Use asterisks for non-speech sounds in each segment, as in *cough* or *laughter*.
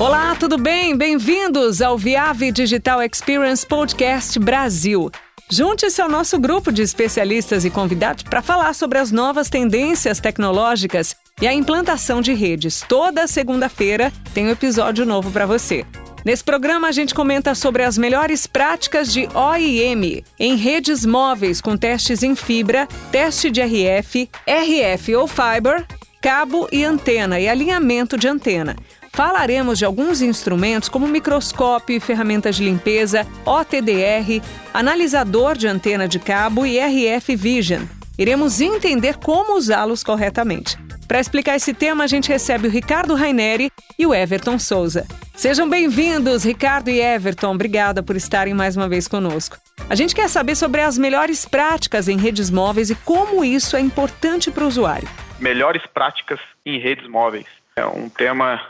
Olá, tudo bem? Bem-vindos ao Viave Digital Experience Podcast Brasil. Junte-se ao nosso grupo de especialistas e convidados para falar sobre as novas tendências tecnológicas e a implantação de redes. Toda segunda-feira tem um episódio novo para você. Nesse programa, a gente comenta sobre as melhores práticas de OIM em redes móveis com testes em fibra, teste de RF, RF ou fiber, cabo e antena e alinhamento de antena. Falaremos de alguns instrumentos como microscópio e ferramentas de limpeza, OTDR, analisador de antena de cabo e RF Vision. Iremos entender como usá-los corretamente. Para explicar esse tema, a gente recebe o Ricardo Raineri e o Everton Souza. Sejam bem-vindos, Ricardo e Everton. Obrigada por estarem mais uma vez conosco. A gente quer saber sobre as melhores práticas em redes móveis e como isso é importante para o usuário. Melhores práticas em redes móveis. É um tema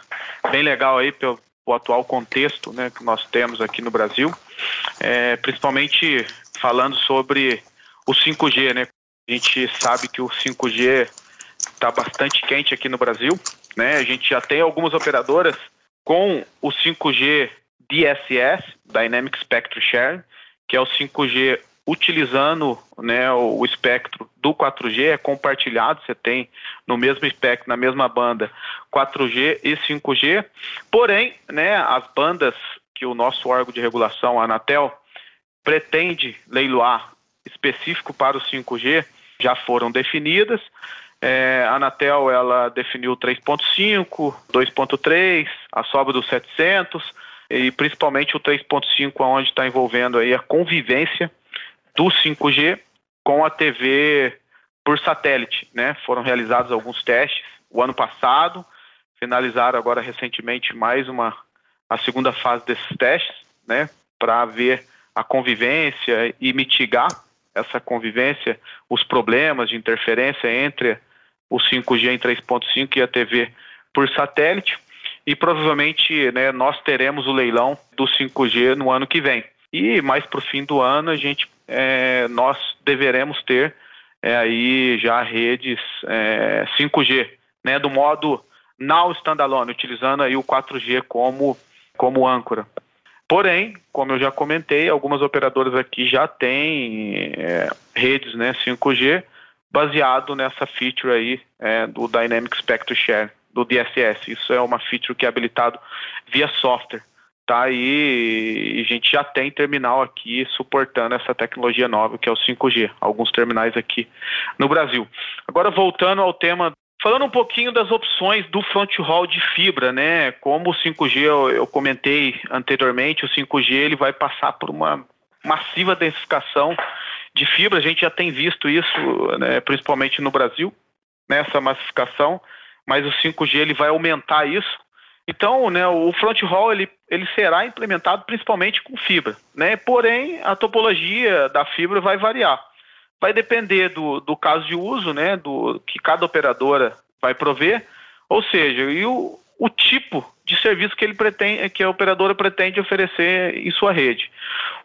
bem legal aí pelo atual contexto né, que nós temos aqui no Brasil, é, principalmente falando sobre o 5G. Né? A gente sabe que o 5G está bastante quente aqui no Brasil. Né? A gente já tem algumas operadoras com o 5G DSS, Dynamic Spectrum Sharing, que é o 5G utilizando né, o espectro do 4G, é compartilhado, você tem no mesmo espectro, na mesma banda, 4G e 5G. Porém, né, as bandas que o nosso órgão de regulação, a Anatel, pretende leiloar específico para o 5G, já foram definidas. É, a Anatel ela definiu 3.5, 2.3, a sobra dos 700 e principalmente o 3.5, onde está envolvendo aí a convivência do 5G com a TV por satélite, né? Foram realizados alguns testes o ano passado, finalizaram agora recentemente mais uma a segunda fase desses testes, né? Para ver a convivência e mitigar essa convivência, os problemas de interferência entre o 5G em 3.5 e a TV por satélite. E provavelmente né, nós teremos o leilão do 5G no ano que vem. E mais para o fim do ano a gente é, nós deveremos ter é, aí já redes é, 5G, né, do modo now standalone, utilizando aí o 4G como, como âncora. Porém, como eu já comentei, algumas operadoras aqui já têm é, redes né, 5G baseado nessa feature aí é, do Dynamic Spectrum Share, do DSS. Isso é uma feature que é habilitado via software tá? E, a gente já tem terminal aqui suportando essa tecnologia nova, que é o 5G, alguns terminais aqui no Brasil. Agora, voltando ao tema Falando um pouquinho das opções do front haul de fibra, né? Como o 5G eu, eu, comentei anteriormente, o 5G ele vai passar por uma massiva densificação de fibra. A gente já tem visto isso, né, principalmente no Brasil, nessa massificação. Mas o 5G ele vai aumentar isso. Então, né, o front haul ele, ele será implementado principalmente com fibra, né? Porém, a topologia da fibra vai variar. Vai depender do, do caso de uso, né, do que cada operadora vai prover, ou seja, e o, o tipo de serviço que ele pretende, que a operadora pretende oferecer em sua rede.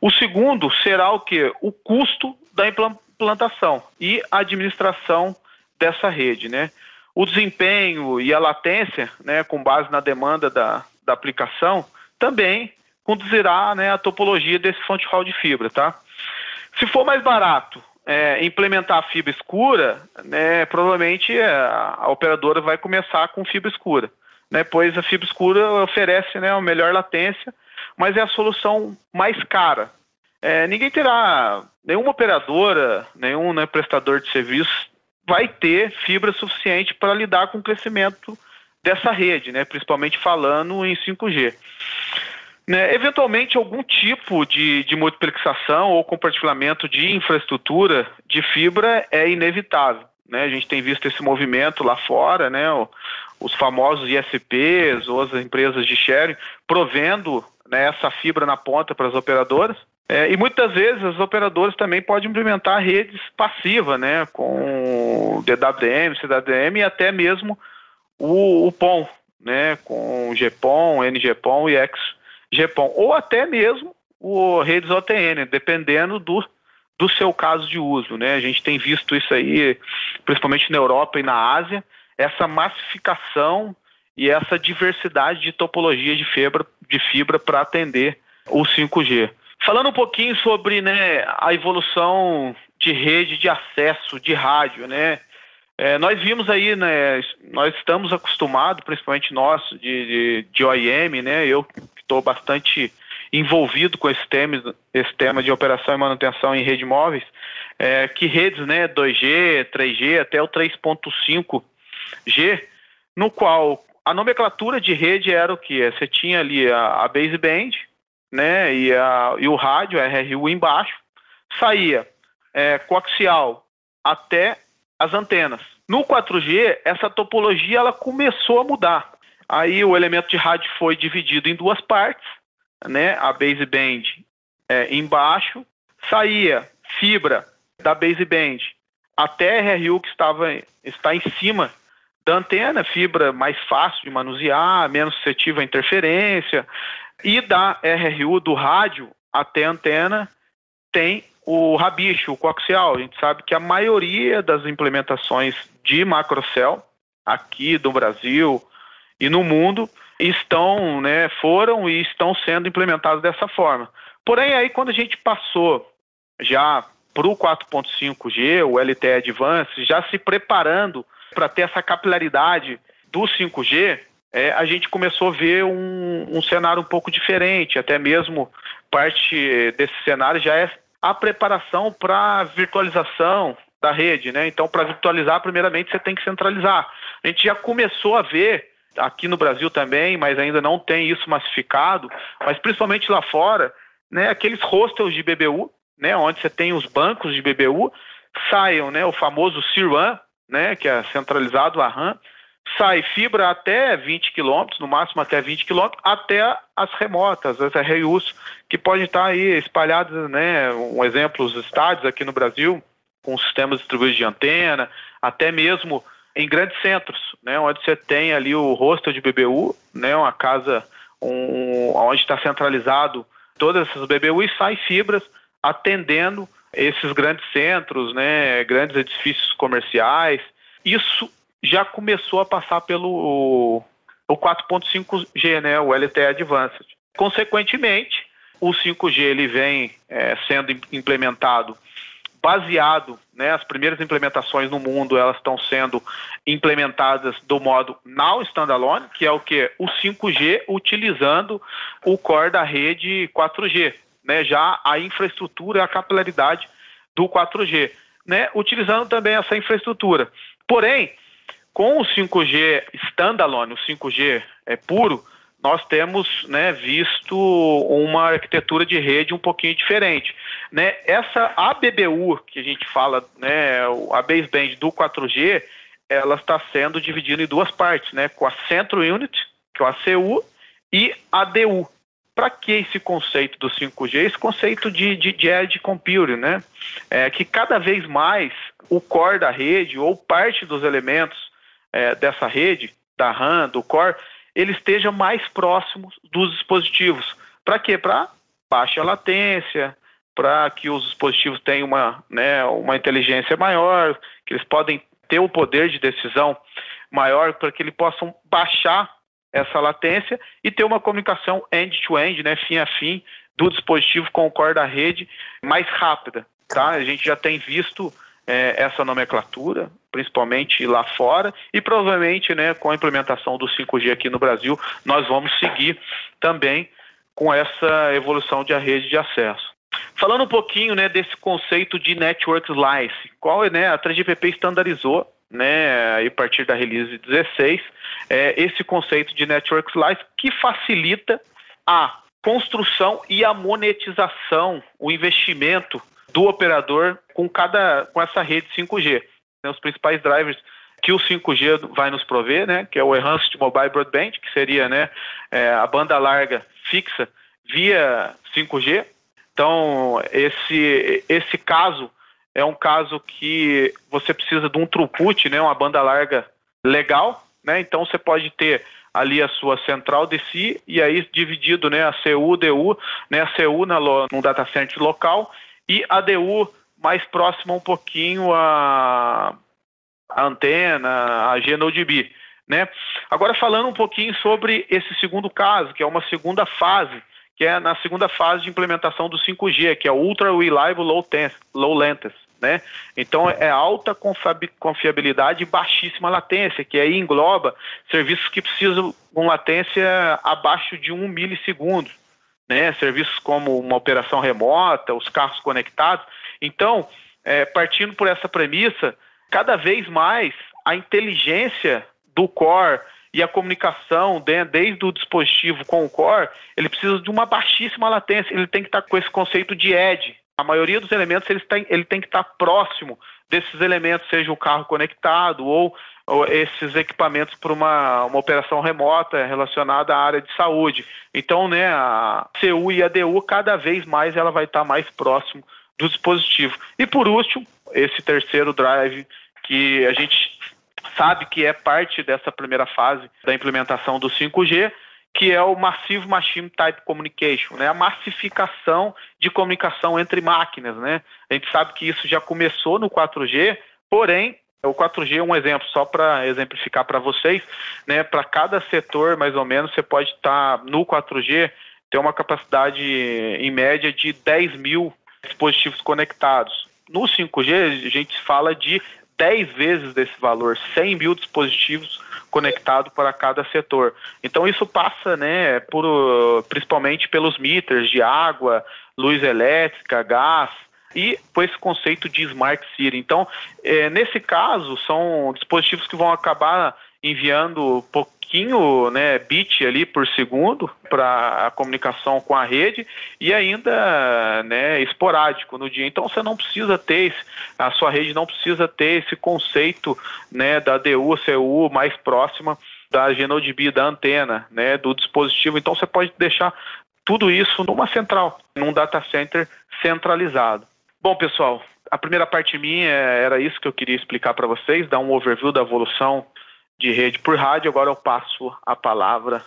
O segundo será o que? O custo da implantação e administração dessa rede, né? O desempenho e a latência, né, com base na demanda da, da aplicação, também conduzirá né, a topologia desse fonte hall de fibra. Tá? Se for mais barato é, implementar a fibra escura, né, provavelmente a, a operadora vai começar com fibra escura, né, pois a fibra escura oferece né, a melhor latência, mas é a solução mais cara. É, ninguém terá, nenhuma operadora, nenhum né, prestador de serviço vai ter fibra suficiente para lidar com o crescimento dessa rede, né? principalmente falando em 5G. Né, eventualmente, algum tipo de, de multiplexação ou compartilhamento de infraestrutura de fibra é inevitável. Né? A gente tem visto esse movimento lá fora, né? os famosos ISPs ou as empresas de sharing provendo né, essa fibra na ponta para as operadoras. É, e muitas vezes as operadoras também podem implementar redes passivas, né, com DWM, CWM e até mesmo o, o POM, né, com GPON, NGPON e XGPON, ou até mesmo o redes OTN, dependendo do, do seu caso de uso, né? A gente tem visto isso aí, principalmente na Europa e na Ásia, essa massificação e essa diversidade de topologia de fibra de fibra para atender o 5G. Falando um pouquinho sobre né, a evolução de rede de acesso de rádio, né? É, nós vimos aí, né? Nós estamos acostumados, principalmente nós de, de, de OIM, né? Eu estou bastante envolvido com esse tema, esse tema de operação e manutenção em redes móveis, é, que redes, né? 2G, 3G, até o 3.5G, no qual a nomenclatura de rede era o que? Você tinha ali a, a baseband, né? E, a, e o rádio, RRU embaixo, saía é, coaxial até as antenas. No 4G, essa topologia ela começou a mudar. Aí o elemento de rádio foi dividido em duas partes, né? A baseband é, embaixo, saía fibra da baseband até RRU que estava está em cima da antena, fibra mais fácil de manusear, menos suscetível à interferência, e da RRU do rádio até a antena tem o rabicho, o coaxial. A gente sabe que a maioria das implementações de macrocell aqui do Brasil e no mundo estão, né, foram e estão sendo implementadas dessa forma. Porém, aí quando a gente passou já para o 4.5G, o LTE Advanced, já se preparando para ter essa capilaridade do 5G, é, a gente começou a ver um, um cenário um pouco diferente, até mesmo parte desse cenário já é a preparação para virtualização da rede, né? Então, para virtualizar, primeiramente você tem que centralizar. A gente já começou a ver aqui no Brasil também, mas ainda não tem isso massificado, mas principalmente lá fora, né, aqueles hostels de BBU, né, onde você tem os bancos de BBU, saiam, né, o famoso CIRWAN, né, que é centralizado a RAM, sai fibra até 20 km, no máximo até 20 km, até as remotas, as RUs, que podem estar aí espalhadas, né, um exemplo, os estádios aqui no Brasil, com sistemas distribuídos de antena, até mesmo em grandes centros, né, onde você tem ali o hostel de BBU, né, uma casa um, onde está centralizado todas essas BBU e sai fibras atendendo esses grandes centros, né, grandes edifícios comerciais. Isso já começou a passar pelo o 4.5G, né, o LTE Advanced. Consequentemente, o 5G ele vem é, sendo implementado baseado, né, as primeiras implementações no mundo elas estão sendo implementadas do modo now standalone, que é o que o 5G utilizando o core da rede 4G, né, já a infraestrutura, a capilaridade do 4G, né, utilizando também essa infraestrutura. Porém, com o 5G standalone, o 5G é puro, nós temos né, visto uma arquitetura de rede um pouquinho diferente. Né? Essa ABBU que a gente fala, né, a baseband do 4G, ela está sendo dividida em duas partes, né, com a Centro Unit, que é o ACU, e a ADU. Para que esse conceito do 5G? Esse conceito de, de, de edge computing, né? É que cada vez mais o core da rede ou parte dos elementos é, dessa rede, da RAM, do Core, ele esteja mais próximo dos dispositivos. Para quê? Para baixa latência, para que os dispositivos tenham uma, né, uma inteligência maior, que eles podem ter o poder de decisão maior, para que eles possam baixar essa latência e ter uma comunicação end-to-end, -end, né, fim a fim, do dispositivo com o core da rede mais rápida. Tá? A gente já tem visto é, essa nomenclatura, principalmente lá fora, e provavelmente né, com a implementação do 5G aqui no Brasil, nós vamos seguir também com essa evolução de a rede de acesso. Falando um pouquinho né, desse conceito de Network Slice, qual é, né, a 3GPP estandarizou né, a partir da release 16, é, esse conceito de Network Slice que facilita a construção e a monetização, o investimento do operador com cada com essa rede 5G. Né, os principais drivers que o 5G vai nos prover, né, que é o Enhanced Mobile Broadband, que seria né, é, a banda larga fixa via 5G. Então, esse, esse caso é um caso que você precisa de um throughput, né, uma banda larga legal, né, então você pode ter ali a sua central DC e aí dividido, né, a CU, DU, né, a CU na, num data center local e a DU mais próxima um pouquinho à, à antena, a GNODB. Né? Agora falando um pouquinho sobre esse segundo caso, que é uma segunda fase, que é na segunda fase de implementação do 5G, que é Ultra Reliable Low, low Latency. Né? Então é alta confiabilidade e baixíssima latência, que aí engloba serviços que precisam com latência abaixo de um milissegundo, né? Serviços como uma operação remota, os carros conectados. Então, é, partindo por essa premissa, cada vez mais a inteligência do core e a comunicação desde o dispositivo com o core, ele precisa de uma baixíssima latência, ele tem que estar com esse conceito de edge. A maioria dos elementos ele tem, ele tem que estar próximo desses elementos, seja o carro conectado ou esses equipamentos para uma, uma operação remota relacionada à área de saúde. Então, né, a CU e a DU, cada vez mais ela vai estar mais próximo do dispositivo. E por último, esse terceiro drive que a gente sabe que é parte dessa primeira fase da implementação do 5G, que é o Massive Machine Type Communication, né? a massificação de comunicação entre máquinas. Né? A gente sabe que isso já começou no 4G, porém, o 4G é um exemplo, só para exemplificar para vocês, né? para cada setor, mais ou menos, você pode estar tá, no 4G, ter uma capacidade em média de 10 mil dispositivos conectados. No 5G, a gente fala de 10 vezes desse valor, 100 mil dispositivos conectados para cada setor. Então isso passa, né, por, principalmente pelos meters de água, luz elétrica, gás e por esse conceito de smart city. Então, é, nesse caso, são dispositivos que vão acabar enviando pouquinho, né, bit ali por segundo para a comunicação com a rede e ainda, né, esporádico no dia. Então você não precisa ter esse, a sua rede não precisa ter esse conceito, né, da DU, CU mais próxima da GNODB da antena, né, do dispositivo. Então você pode deixar tudo isso numa central, num data center centralizado. Bom, pessoal, a primeira parte minha era isso que eu queria explicar para vocês, dar um overview da evolução de rede por rádio. Agora eu passo a palavra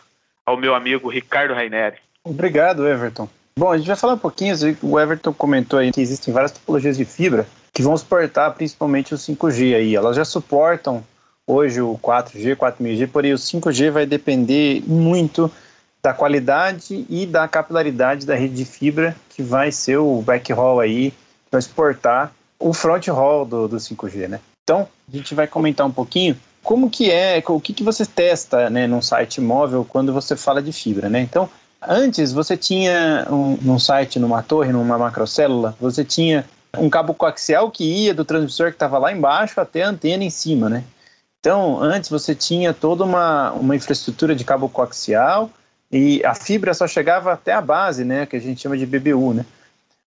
ao meu amigo Ricardo Raineri. Obrigado, Everton. Bom, a gente vai falar um pouquinho, o Everton comentou aí que existem várias topologias de fibra que vão suportar principalmente o 5G aí. Elas já suportam hoje o 4G, 4000G, porém o 5G vai depender muito da qualidade e da capilaridade da rede de fibra que vai ser o backhaul aí, que vai suportar o front haul do, do 5G, né? Então, a gente vai comentar um pouquinho como que é, o que, que você testa né, num site móvel quando você fala de fibra, né? Então, antes você tinha um, num site, numa torre, numa macrocélula, você tinha um cabo coaxial que ia do transmissor que estava lá embaixo até a antena em cima, né? Então, antes você tinha toda uma, uma infraestrutura de cabo coaxial e a fibra só chegava até a base, né, que a gente chama de BBU, né?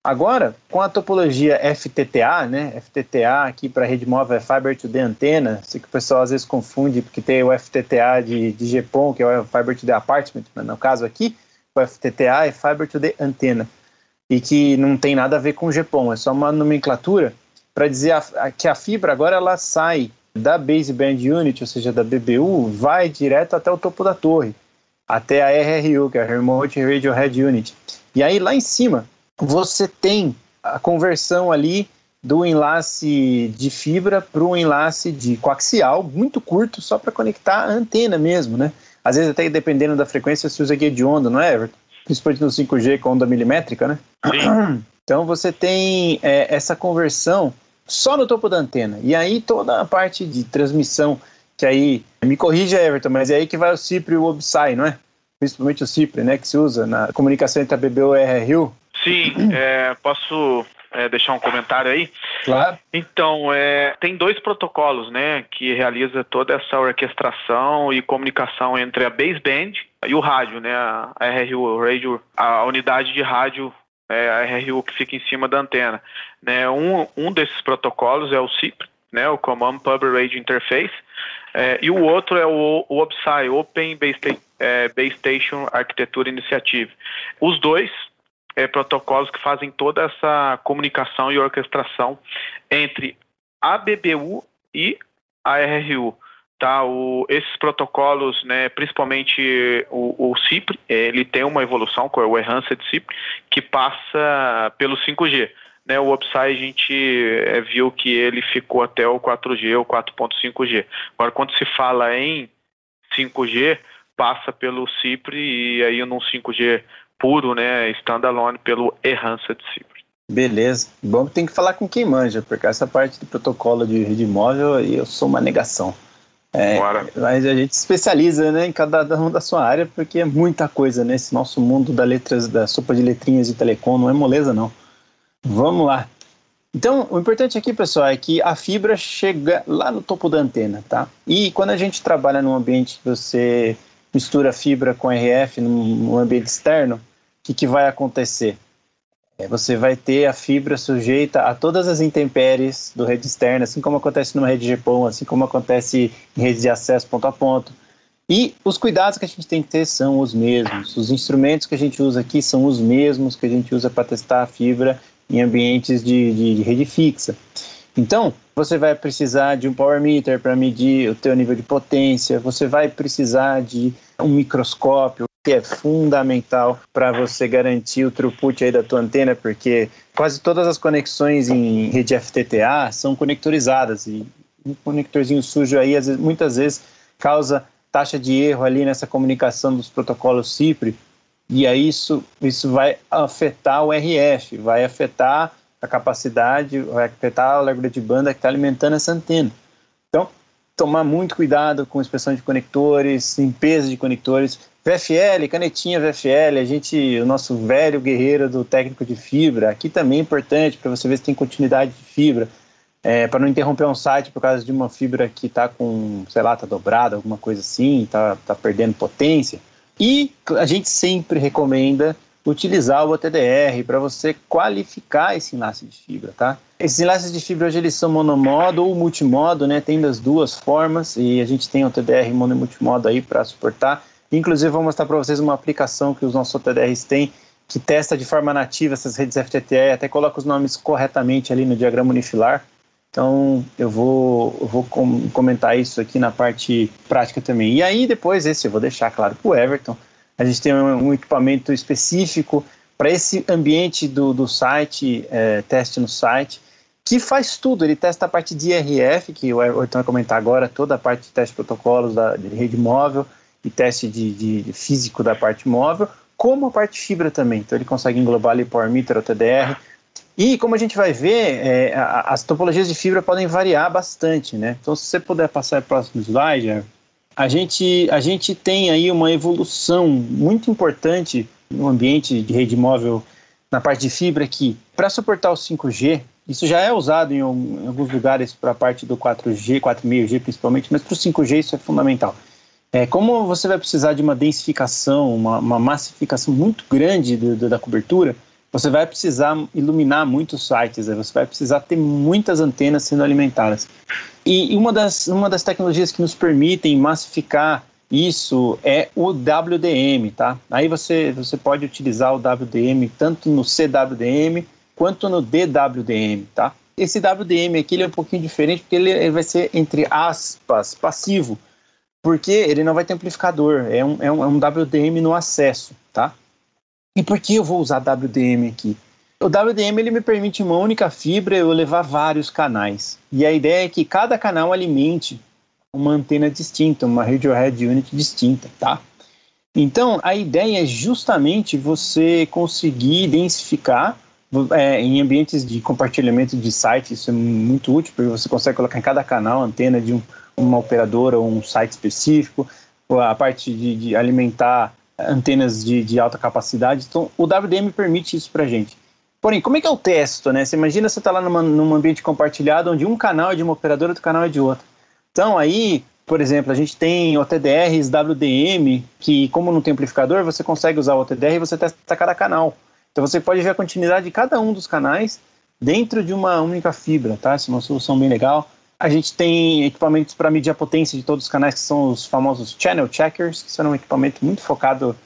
Agora, com a topologia FTTA, né? FTTA aqui para rede móvel é Fiber to the Antenna, sei que o pessoal às vezes confunde porque tem o FTTA de, de GPON, que é o Fiber to the Apartment, mas no caso aqui, o FTTA é Fiber to the Antenna, e que não tem nada a ver com GPON, é só uma nomenclatura para dizer a, a, que a fibra agora ela sai da baseband unit, ou seja, da BBU, vai direto até o topo da torre, até a RRU, que é a Remote Radio Head Unit. E aí lá em cima você tem a conversão ali do enlace de fibra para um enlace de coaxial, muito curto, só para conectar a antena mesmo, né? Às vezes até dependendo da frequência você usa guia de onda, não é, Everton? Principalmente no 5G com onda milimétrica, né? Sim. *clears throat* Então você tem é, essa conversão só no topo da antena. E aí toda a parte de transmissão, que aí, me corrija Everton, mas é aí que vai o CIPRE e o OBSAI, não é? Principalmente o CIPRE, né? Que se usa na comunicação entre a BBU e a RRU. Sim, *clears throat* é, posso é, deixar um comentário aí? Claro. Então, é, tem dois protocolos, né, que realiza toda essa orquestração e comunicação entre a baseband e o rádio, né, a RRU, radio, a unidade de rádio, é, a RRU que fica em cima da antena. Né, um, um desses protocolos é o CIP, né, o Command Public Radio Interface, é, e o outro é o, o OBSI, Open Base, é, Base Station Architecture Initiative. Os dois é, protocolos que fazem toda essa comunicação e orquestração entre a BBU e a RRU. Tá, o, esses protocolos, né, principalmente o, o CIPRE, ele tem uma evolução, com o Enhanced CIPRE, que passa pelo 5G. Né, o Upside a gente é, viu que ele ficou até o 4G ou 4.5G. Agora, quando se fala em 5G passa pelo CIPRE e aí num 5G puro, né, standalone pelo Errança CIPRE. Beleza. Bom, tem que falar com quem manja, porque essa parte do protocolo de rede móvel eu sou uma negação. É, mas a gente especializa né, em cada um da sua área, porque é muita coisa, né? Esse nosso mundo da letras, da sopa de letrinhas de telecom não é moleza, não. Vamos lá. Então, o importante aqui, pessoal, é que a fibra chega lá no topo da antena, tá? E quando a gente trabalha num ambiente que você mistura fibra com RF num ambiente externo, que, que vai acontecer? É, você vai ter a fibra sujeita a todas as intempéries do rede externa, assim como acontece numa rede GPON, assim como acontece em redes de acesso ponto a ponto. E os cuidados que a gente tem que ter são os mesmos. Os instrumentos que a gente usa aqui são os mesmos que a gente usa para testar a fibra em ambientes de, de, de rede fixa. Então, você vai precisar de um power meter para medir o teu nível de potência, você vai precisar de um microscópio, que é fundamental para você garantir o throughput aí da tua antena, porque quase todas as conexões em rede FTTA são conectorizadas e um conectorzinho sujo aí muitas vezes causa taxa de erro ali nessa comunicação dos protocolos CIPRE e aí isso, isso vai afetar o RF, vai afetar a capacidade, vai afetar a largura de banda que está alimentando essa antena. Então, tomar muito cuidado com inspeção de conectores, limpeza de conectores. VFL, canetinha VFL, a gente, o nosso velho guerreiro do técnico de fibra, aqui também é importante para você ver se tem continuidade de fibra, é, para não interromper um site por causa de uma fibra que está com, sei lá, está dobrada, alguma coisa assim, está tá perdendo potência. E a gente sempre recomenda utilizar o OTDR para você qualificar esse enlace de fibra, tá? Esses enlaces de fibra hoje eles são monomodo ou multimodo, né? Tem das duas formas e a gente tem o OTDR mono e multimodo aí para suportar. Inclusive vou mostrar para vocês uma aplicação que os nossos OTDRs têm que testa de forma nativa essas redes FTTE, até coloca os nomes corretamente ali no diagrama unifilar. Então eu vou, eu vou com, comentar isso aqui na parte prática também. E aí depois esse eu vou deixar claro para o Everton. A gente tem um, um equipamento específico para esse ambiente do, do site, é, teste no site, que faz tudo. Ele testa a parte de IRF, que o Everton vai comentar agora, toda a parte de teste de protocolos da, de rede móvel e teste de, de, físico da parte móvel, como a parte fibra também. Então ele consegue englobar ali Power Meter, o TDR, e como a gente vai ver, é, as topologias de fibra podem variar bastante, né? Então, se você puder passar para o próximo slide, a gente, a gente tem aí uma evolução muito importante no ambiente de rede móvel na parte de fibra que, para suportar o 5G, isso já é usado em, em alguns lugares para a parte do 4G, 4,5G principalmente, mas para o 5G isso é fundamental. É, como você vai precisar de uma densificação, uma, uma massificação muito grande do, do, da cobertura, você vai precisar iluminar muitos sites, né? você vai precisar ter muitas antenas sendo alimentadas. E uma das, uma das tecnologias que nos permitem massificar isso é o WDM, tá? Aí você, você pode utilizar o WDM tanto no CWDM quanto no DWDM, tá? Esse WDM aqui ele é um pouquinho diferente porque ele, ele vai ser, entre aspas, passivo, porque ele não vai ter amplificador, é um, é um, é um WDM no acesso, tá? E por que eu vou usar WDM aqui? O WDM ele me permite uma única fibra eu levar vários canais. E a ideia é que cada canal alimente uma antena distinta, uma Radiohead Unit distinta, tá? Então, a ideia é justamente você conseguir densificar é, em ambientes de compartilhamento de sites, isso é muito útil, porque você consegue colocar em cada canal antena de um, uma operadora ou um site específico, a parte de, de alimentar antenas de, de alta capacidade. Então, o WDM permite isso para gente. Porém, como é que eu testo, né? Você imagina você está lá numa, num ambiente compartilhado onde um canal é de uma operadora e outro canal é de outra. Então, aí, por exemplo, a gente tem OTDRs WDM, que como não tem amplificador, você consegue usar o OTDR e você testa cada canal. Então, você pode ver a continuidade de cada um dos canais dentro de uma única fibra, tá? Essa é uma solução bem legal. A gente tem equipamentos para medir a potência de todos os canais, que são os famosos channel checkers, que são um equipamento muito focado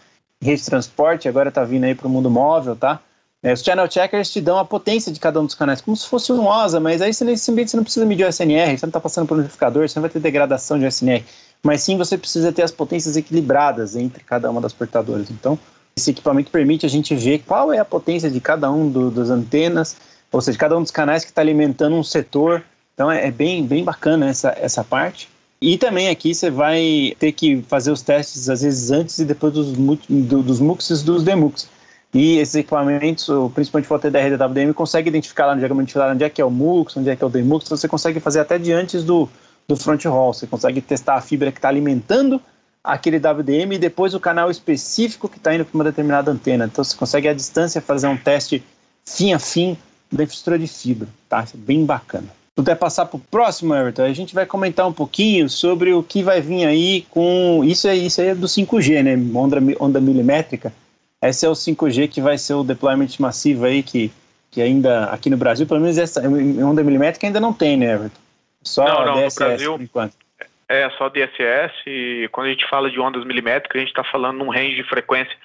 em rede de transporte, agora está vindo aí para o mundo móvel, tá? É, os channel checkers te dão a potência de cada um dos canais, como se fosse um OSA, mas aí nesse ambiente você não precisa medir o SNR, você não está passando por um amplificador, você não vai ter degradação de SNR, mas sim você precisa ter as potências equilibradas entre cada uma das portadoras. Então, esse equipamento permite a gente ver qual é a potência de cada um do, das antenas, ou seja, cada um dos canais que está alimentando um setor então é, é, bem, bem bacana essa, essa parte. E também aqui você vai ter que fazer os testes, às vezes, antes e depois dos, dos MUX e dos DMUX. E esses equipamentos, principalmente o TDR da WDM, consegue identificar lá no diagrama de onde é que é o MUX, onde é que é o DMUX, então você consegue fazer até de antes do, do front roll. Você consegue testar a fibra que está alimentando aquele WDM e depois o canal específico que está indo para uma determinada antena. Então você consegue à distância fazer um teste fim a fim da infraestrutura de fibra, tá? Isso é bem bacana. Puder passar para o próximo, Everton, a gente vai comentar um pouquinho sobre o que vai vir aí com. Isso aí, isso aí é do 5G, né? Onda, onda milimétrica. Esse é o 5G que vai ser o deployment massivo aí, que, que ainda aqui no Brasil, pelo menos essa onda milimétrica ainda não tem, né, Everton? Só não, não, no Brasil, por enquanto. É, só DSS. E quando a gente fala de ondas milimétricas, a gente está falando num range de frequência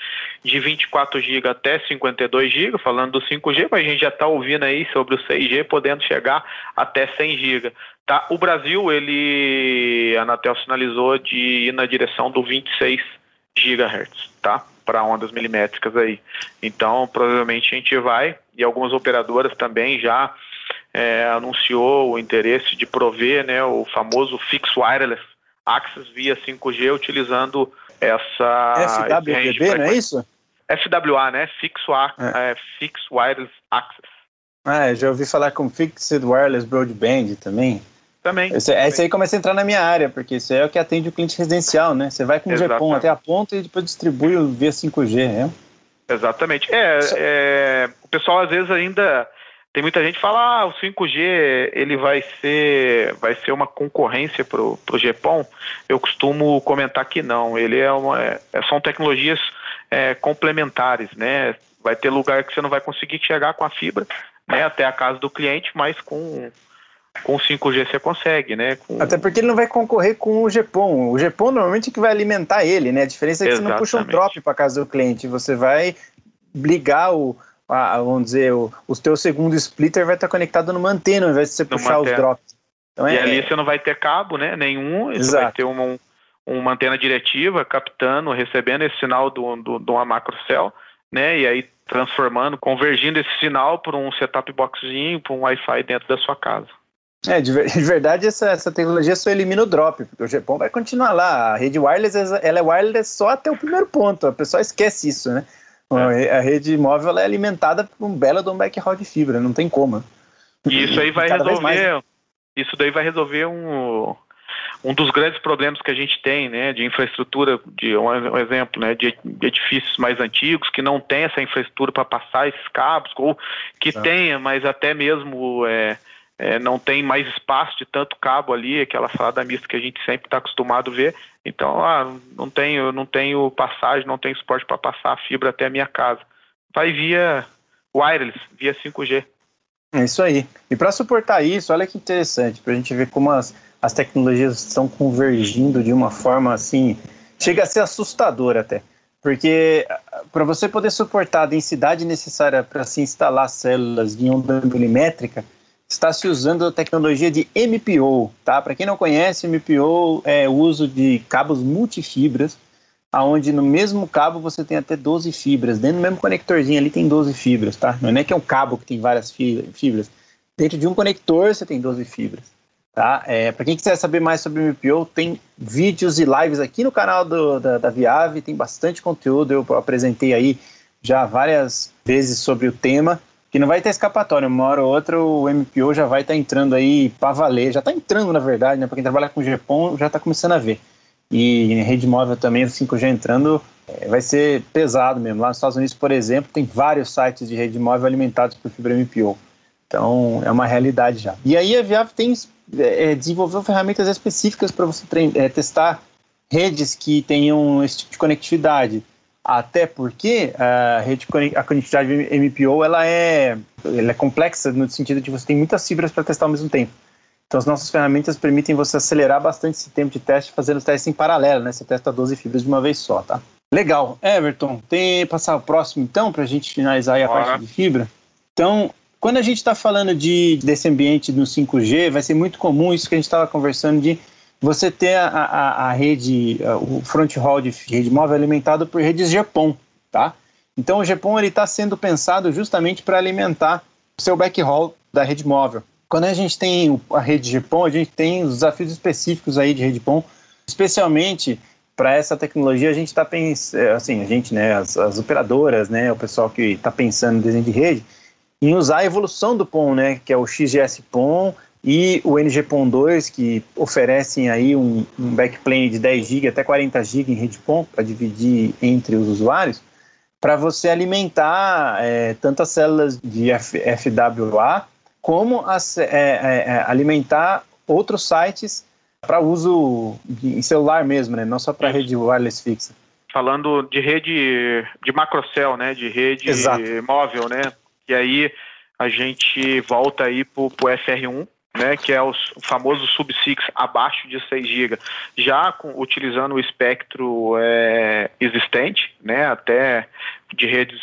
de 24 GB até 52 GB, falando do 5G, mas a gente já está ouvindo aí sobre o 6G podendo chegar até 100 GB. Tá? O Brasil, ele, a Anatel sinalizou de ir na direção do 26 GHz, tá? para ondas milimétricas aí. Então, provavelmente a gente vai, e algumas operadoras também já é, anunciou o interesse de prover né, o famoso Fixed Wireless Access via 5G utilizando essa... FWB, não é isso? FWA, né? Fixed, é. É, Fixed Wireless Access. Ah, já ouvi falar com Fixed Wireless Broadband também. Também. Esse, também. esse aí começa a entrar na minha área, porque isso aí é o que atende o cliente residencial, né? Você vai com o GPON até a ponta e depois distribui o via 5G, né? Exatamente. É, é, o pessoal às vezes ainda tem muita gente que fala, ah, o 5G ele vai ser, vai ser uma concorrência para o GPON. Eu costumo comentar que não. Ele é uma, é, são tecnologias é, complementares, né? Vai ter lugar que você não vai conseguir chegar com a fibra, né, até a casa do cliente, mas com com 5G você consegue, né? Com... Até porque ele não vai concorrer com o GPON. O GPON normalmente é que vai alimentar ele, né? A diferença é que Exatamente. você não puxa um drop para casa do cliente, você vai ligar o, a, vamos dizer, o, o teu segundo splitter vai estar conectado numa antena ao invés de você Numa puxar antena. os drops. Então, e é, ali você não vai ter cabo, né? Nenhum, Exato. você vai ter uma, uma antena diretiva captando, recebendo esse sinal de uma macrocell, né? E aí transformando, convergindo esse sinal para um setup boxzinho, para um Wi-Fi dentro da sua casa. É, *laughs* de, verdade, essa, essa tecnologia só elimina o drop, porque o GPON vai continuar lá. A rede wireless, ela é wireless só até o primeiro ponto. A pessoa esquece isso, né? É. A rede móvel é alimentada por um belo de um backhaul de fibra, não tem como. E isso aí vai resolver. Mais... Né? Isso daí vai resolver um, um dos grandes problemas que a gente tem, né, de infraestrutura, de um, exemplo, né, de, de, edifícios mais antigos que não tem essa infraestrutura para passar esses cabos, ou que é. tenha, mas até mesmo é, é, não tem mais espaço de tanto cabo ali, aquela salada mista que a gente sempre está acostumado a ver. Então, ah, não tenho, não tenho passagem, não tenho suporte para passar a fibra até a minha casa. Vai via wireless, via 5G. É isso aí. E para suportar isso, olha que interessante, para a gente ver como as, as tecnologias estão convergindo de uma forma assim, chega a ser assustadora até. Porque para você poder suportar a densidade necessária para se instalar células de onda milimétrica, está se usando a tecnologia de MPO, tá? Para quem não conhece, MPO é o uso de cabos multifibras, aonde no mesmo cabo você tem até 12 fibras. Dentro do mesmo conectorzinho ali tem 12 fibras, tá? Não é que é um cabo que tem várias fibras. Dentro de um conector você tem 12 fibras, tá? É, Para quem quiser saber mais sobre MPO, tem vídeos e lives aqui no canal do, da, da Viave, tem bastante conteúdo, eu apresentei aí já várias vezes sobre o tema que não vai ter escapatória. Uma hora ou outra o MPO já vai estar tá entrando aí para valer. Já está entrando, na verdade, né? Para quem trabalha com GPON já está começando a ver. E em rede móvel também, o 5G entrando, é, vai ser pesado mesmo. Lá nos Estados Unidos, por exemplo, tem vários sites de rede móvel alimentados por fibra MPO. Então, é uma realidade já. E aí a Viave tem, é, desenvolveu ferramentas específicas para você é, testar redes que tenham esse tipo de conectividade. Até porque a rede a conectividade MPO ela é, ela é complexa no sentido de você tem muitas fibras para testar ao mesmo tempo. Então as nossas ferramentas permitem você acelerar bastante esse tempo de teste fazendo os testes em paralelo, né? Você testa 12 fibras de uma vez só, tá? Legal. Everton, tem passar o próximo então para a gente finalizar aí a Bora. parte de fibra? Então, quando a gente está falando de, desse ambiente no 5G, vai ser muito comum isso que a gente estava conversando de você ter a, a, a rede, o front hall de rede móvel alimentado por redes GPON, tá? Então o GPON está sendo pensado justamente para alimentar o seu backhaul da rede móvel. quando a gente tem a rede GPON, a gente tem os desafios específicos aí de rede PON, especialmente para essa tecnologia a gente está pensando, é, assim, a gente, né, as, as operadoras, né, o pessoal que está pensando no desenho de rede, em usar a evolução do PON, né, que é o XGS PON e o NG-PON 2, que oferecem aí um, um backplane de 10 GB até 40 GB em rede PON para dividir entre os usuários, para você alimentar é, tanto as células de F, FWA como as, é, é, é, alimentar outros sites para uso em celular mesmo, né? não só para rede wireless fixa. Falando de rede de macrocell, né? de rede Exato. móvel, né? e aí a gente volta aí para o FR1, né, que é o, famoso sub-6 abaixo de 6 GB, já com, utilizando o espectro é, existente, né, até de redes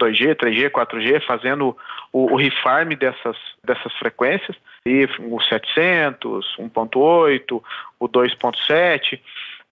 2G, 3G, 4G, fazendo o, o refarm dessas, dessas frequências, e o 700, 1.8, o 2.7,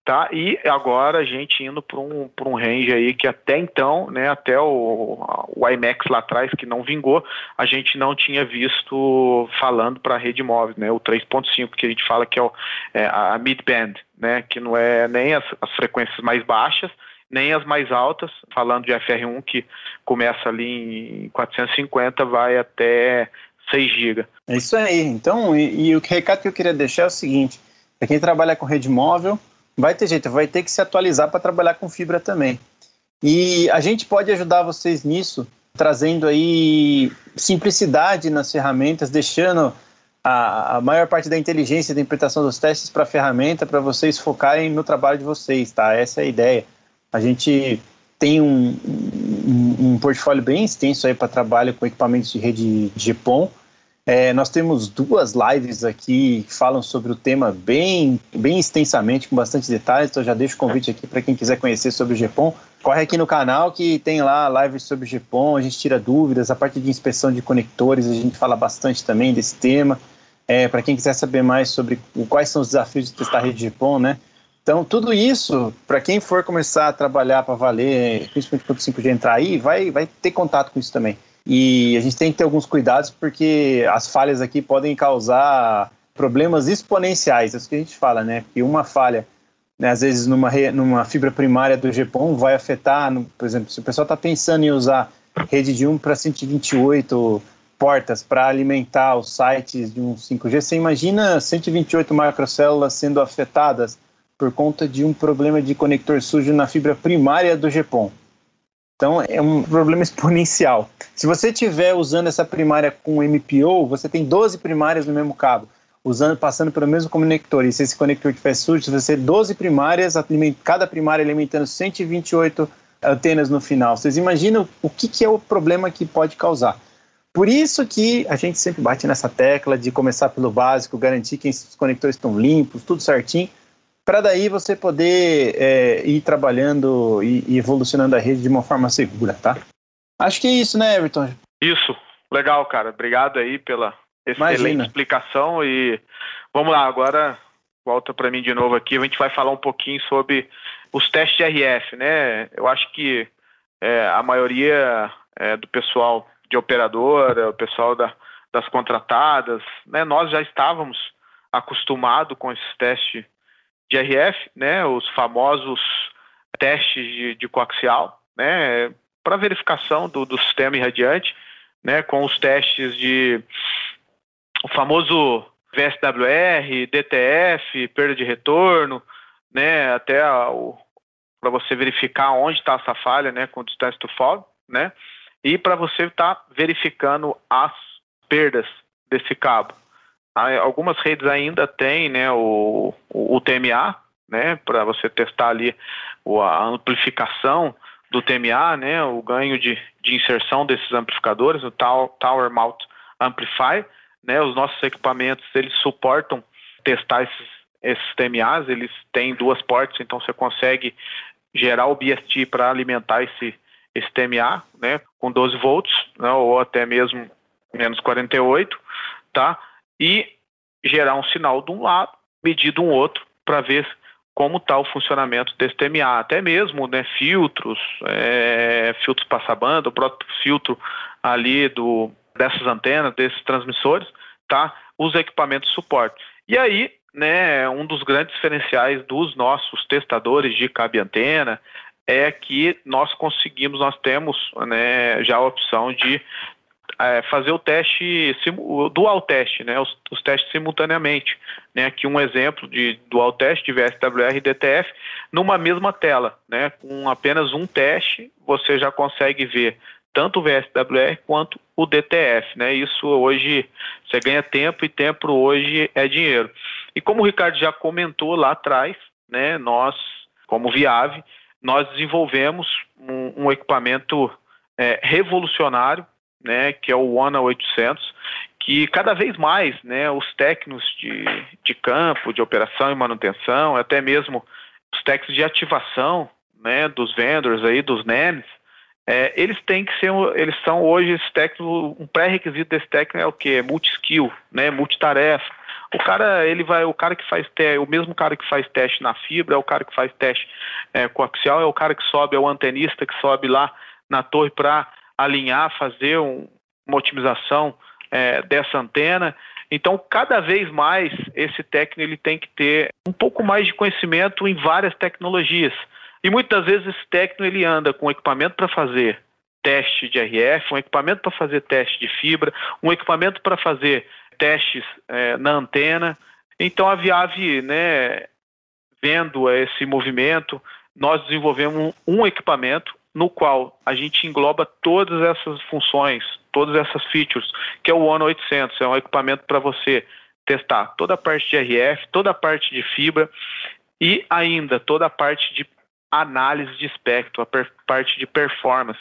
Tá? E agora a gente indo para um, um range aí que até então, né, até o, o IMAX lá atrás, que não vingou, a gente não tinha visto falando para a rede móvel, né, o 3.5, que a gente fala que é, o, é a mid-band, né, que não é nem as, as frequências mais baixas, nem as mais altas, falando de FR1 que começa ali em 450, vai até 6 GB. É isso aí. Então, e, e o recado que eu queria deixar é o seguinte: para quem trabalha com rede móvel, vai ter jeito, vai ter que se atualizar para trabalhar com fibra também. E a gente pode ajudar vocês nisso, trazendo aí simplicidade nas ferramentas, deixando a, a maior parte da inteligência da interpretação dos testes para a ferramenta, para vocês focarem no trabalho de vocês, tá? Essa é a ideia. A gente tem um, um, um portfólio bem extenso aí para trabalho com equipamentos de rede GPON, é, nós temos duas lives aqui que falam sobre o tema bem, bem extensamente, com bastante detalhes, então já deixo o convite aqui para quem quiser conhecer sobre o GPON. Corre aqui no canal que tem lá lives sobre o GPON, a gente tira dúvidas, a parte de inspeção de conectores, a gente fala bastante também desse tema. É, para quem quiser saber mais sobre quais são os desafios de testar a rede GPON, né? Então, tudo isso, para quem for começar a trabalhar para valer, principalmente quando o 5G entrar aí, vai, vai ter contato com isso também. E a gente tem que ter alguns cuidados porque as falhas aqui podem causar problemas exponenciais, é isso que a gente fala, né? Que uma falha, né, às vezes numa, numa fibra primária do GPON vai afetar, no, por exemplo, se o pessoal está pensando em usar rede de 1 para 128 portas para alimentar os sites de um 5G, você imagina 128 macrocélulas sendo afetadas por conta de um problema de conector sujo na fibra primária do GPON. Então é um problema exponencial. Se você estiver usando essa primária com MPO, você tem 12 primárias no mesmo cabo, usando, passando pelo mesmo conector. E se esse conector estiver sujo, você tem 12 primárias, cada primária alimentando 128 antenas no final. Vocês imaginam o que, que é o problema que pode causar. Por isso que a gente sempre bate nessa tecla de começar pelo básico, garantir que os conectores estão limpos, tudo certinho, para daí você poder é, ir trabalhando e, e, evolucionando a rede de uma forma segura, tá? Acho que é isso, né, Everton? Isso, legal, cara. Obrigado aí pela excelente Imagina. explicação e vamos lá, agora volta para mim de novo aqui, a gente vai falar um pouquinho sobre os testes de RF, né? Eu acho que é, a maioria é, do pessoal de operadora, o pessoal da, das contratadas, né? Nós já estávamos acostumados com esses testes de RF, né, os famosos testes de, de coaxial, né, para verificação do, do sistema irradiante, né, com os testes de o famoso VSWR, DTF, perda de retorno, né, até para você verificar onde está essa falha, né, com distância to fall, né, e para você estar tá verificando as perdas desse cabo. Algumas redes ainda têm né, o, o, TMA, né, para você testar ali a amplificação do TMA, né, o ganho de, de inserção desses amplificadores, o Tower Mount Amplify. Né, os nossos equipamentos eles suportam testar esses, esses TMAs, eles têm duas portas, então você consegue gerar o BST para alimentar esse, esse TMA, né, com 12 volts, né, ou até mesmo menos 48, tá? E gerar um sinal de um lado, medir de um outro, para ver como está o funcionamento desse TMA, até mesmo né, filtros, é, filtros passabanda, o próprio filtro ali do, dessas antenas, desses transmissores, tá? Os equipamentos de suporte. E aí, né, um dos grandes diferenciais dos nossos testadores de cabe antena é que nós conseguimos, nós temos né, já a opção de é, fazer o teste, dual teste, né, os, os, testes simultaneamente. Né, aqui um exemplo de dual teste de VSWR e DTF numa mesma tela. Né, com apenas um teste, você já consegue ver tanto o VSWR quanto o DTF. Né, isso hoje você ganha tempo e tempo hoje é dinheiro. E como o Ricardo já comentou lá atrás, né, nós, como Viave, nós desenvolvemos um, um equipamento é, revolucionário, né, que é o One 800, que cada vez mais, né, os técnicos de, de campo, de operação e manutenção, até mesmo os técnicos de ativação, né, dos vendors aí, dos NEMs, é, eles têm que ser, eles são hoje esse técnico, um pré-requisito desse técnico é o que? Multi-skill, né, multitarefa. O cara, ele vai, o cara que faz teste, o mesmo cara que faz teste na fibra, é o cara que faz teste é, coaxial, é o cara que sobe, é o antenista que sobe lá na torre para alinhar, fazer um, uma otimização é, dessa antena. Então, cada vez mais esse técnico ele tem que ter um pouco mais de conhecimento em várias tecnologias. E muitas vezes esse técnico ele anda com equipamento para fazer teste de RF, um equipamento para fazer teste de fibra, um equipamento para fazer testes é, na antena. Então a Viave, né, vendo esse movimento, nós desenvolvemos um, um equipamento no qual a gente engloba todas essas funções, todas essas features, que é o One 800, é um equipamento para você testar toda a parte de RF, toda a parte de fibra e ainda toda a parte de análise de espectro, a parte de performance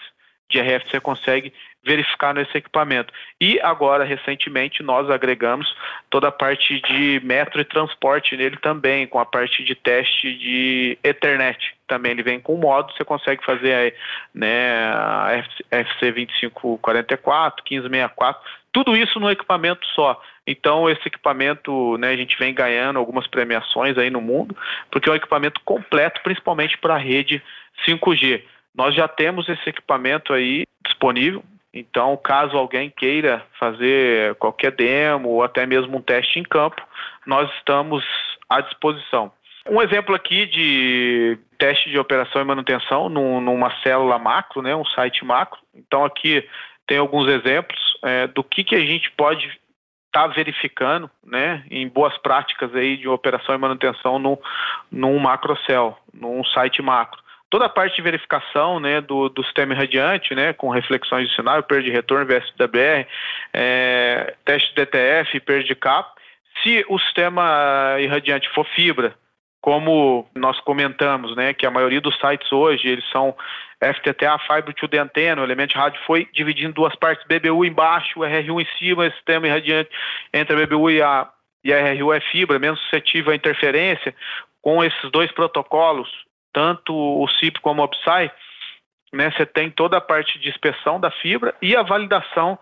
de RF você consegue verificar nesse equipamento. E agora, recentemente, nós agregamos toda a parte de metro e transporte nele também, com a parte de teste de Ethernet. Também ele vem com modo, você consegue fazer né, a FC 2544, 1564, tudo isso no equipamento só. Então, esse equipamento, né, a gente vem ganhando algumas premiações aí no mundo, porque é um equipamento completo, principalmente para a rede 5G. Nós já temos esse equipamento aí disponível, então caso alguém queira fazer qualquer demo ou até mesmo um teste em campo, nós estamos à disposição. Um exemplo aqui de teste de operação e manutenção numa célula macro, né, um site macro. Então aqui tem alguns exemplos é, do que, que a gente pode estar tá verificando né, em boas práticas aí de operação e manutenção no, num macrocell, num site macro toda a parte de verificação né, do, do sistema irradiante, né, com reflexões de sinal, perda de retorno VSWR, é, teste DTF, perda de capa. Se o sistema irradiante for fibra, como nós comentamos, né, que a maioria dos sites hoje eles são FTTA, Fiber to the Antenna, o elemento de rádio foi dividindo em duas partes, BBU embaixo, RRU em cima, sistema irradiante entre a BBU e a, e a RRU é fibra, menos suscetível à interferência, com esses dois protocolos, tanto o CIP como o OPSI, né, você tem toda a parte de inspeção da fibra e a validação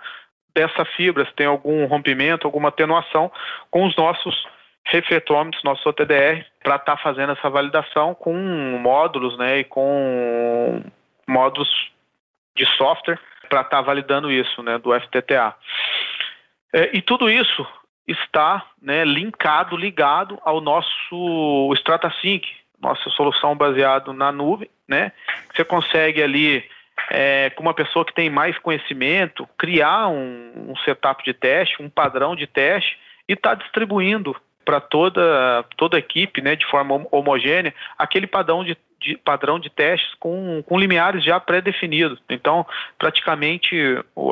dessa fibra, se tem algum rompimento, alguma atenuação, com os nossos refletômetros, nosso OTDR, para estar tá fazendo essa validação com módulos né, e com módulos de software para estar tá validando isso né, do FTTA. É, e tudo isso está né, linkado, ligado ao nosso StrataSync, nossa solução baseada na nuvem, né? Você consegue ali, é, com uma pessoa que tem mais conhecimento, criar um, um setup de teste, um padrão de teste e está distribuindo para toda, toda a equipe, né, de forma homogênea, aquele padrão de, de, padrão de testes com, com limiares já pré-definidos. Então, praticamente,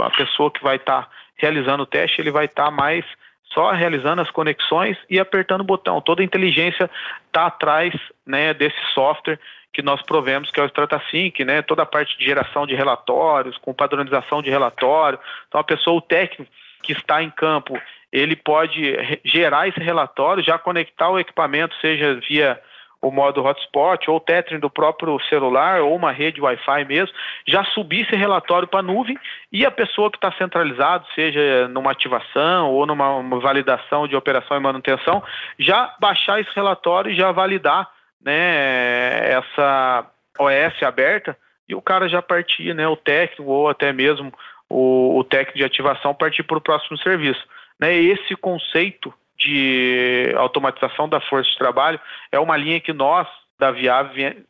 a pessoa que vai estar tá realizando o teste, ele vai estar tá mais só realizando as conexões e apertando o botão. Toda a inteligência está atrás né, desse software que nós provemos, que é o StrataSync, né, toda a parte de geração de relatórios, com padronização de relatório. Então, a pessoa, o técnico que está em campo, ele pode gerar esse relatório, já conectar o equipamento, seja via o modo hotspot, ou o tethering do próprio celular, ou uma rede Wi-Fi mesmo, já subir esse relatório para a nuvem e a pessoa que está centralizado, seja numa ativação ou numa validação de operação e manutenção, já baixar esse relatório e já validar né, essa OS aberta e o cara já partir, né, o técnico ou até mesmo o, o técnico de ativação partir para o próximo serviço. Né? Esse conceito de automatização da força de trabalho é uma linha que nós, da Viave, vem,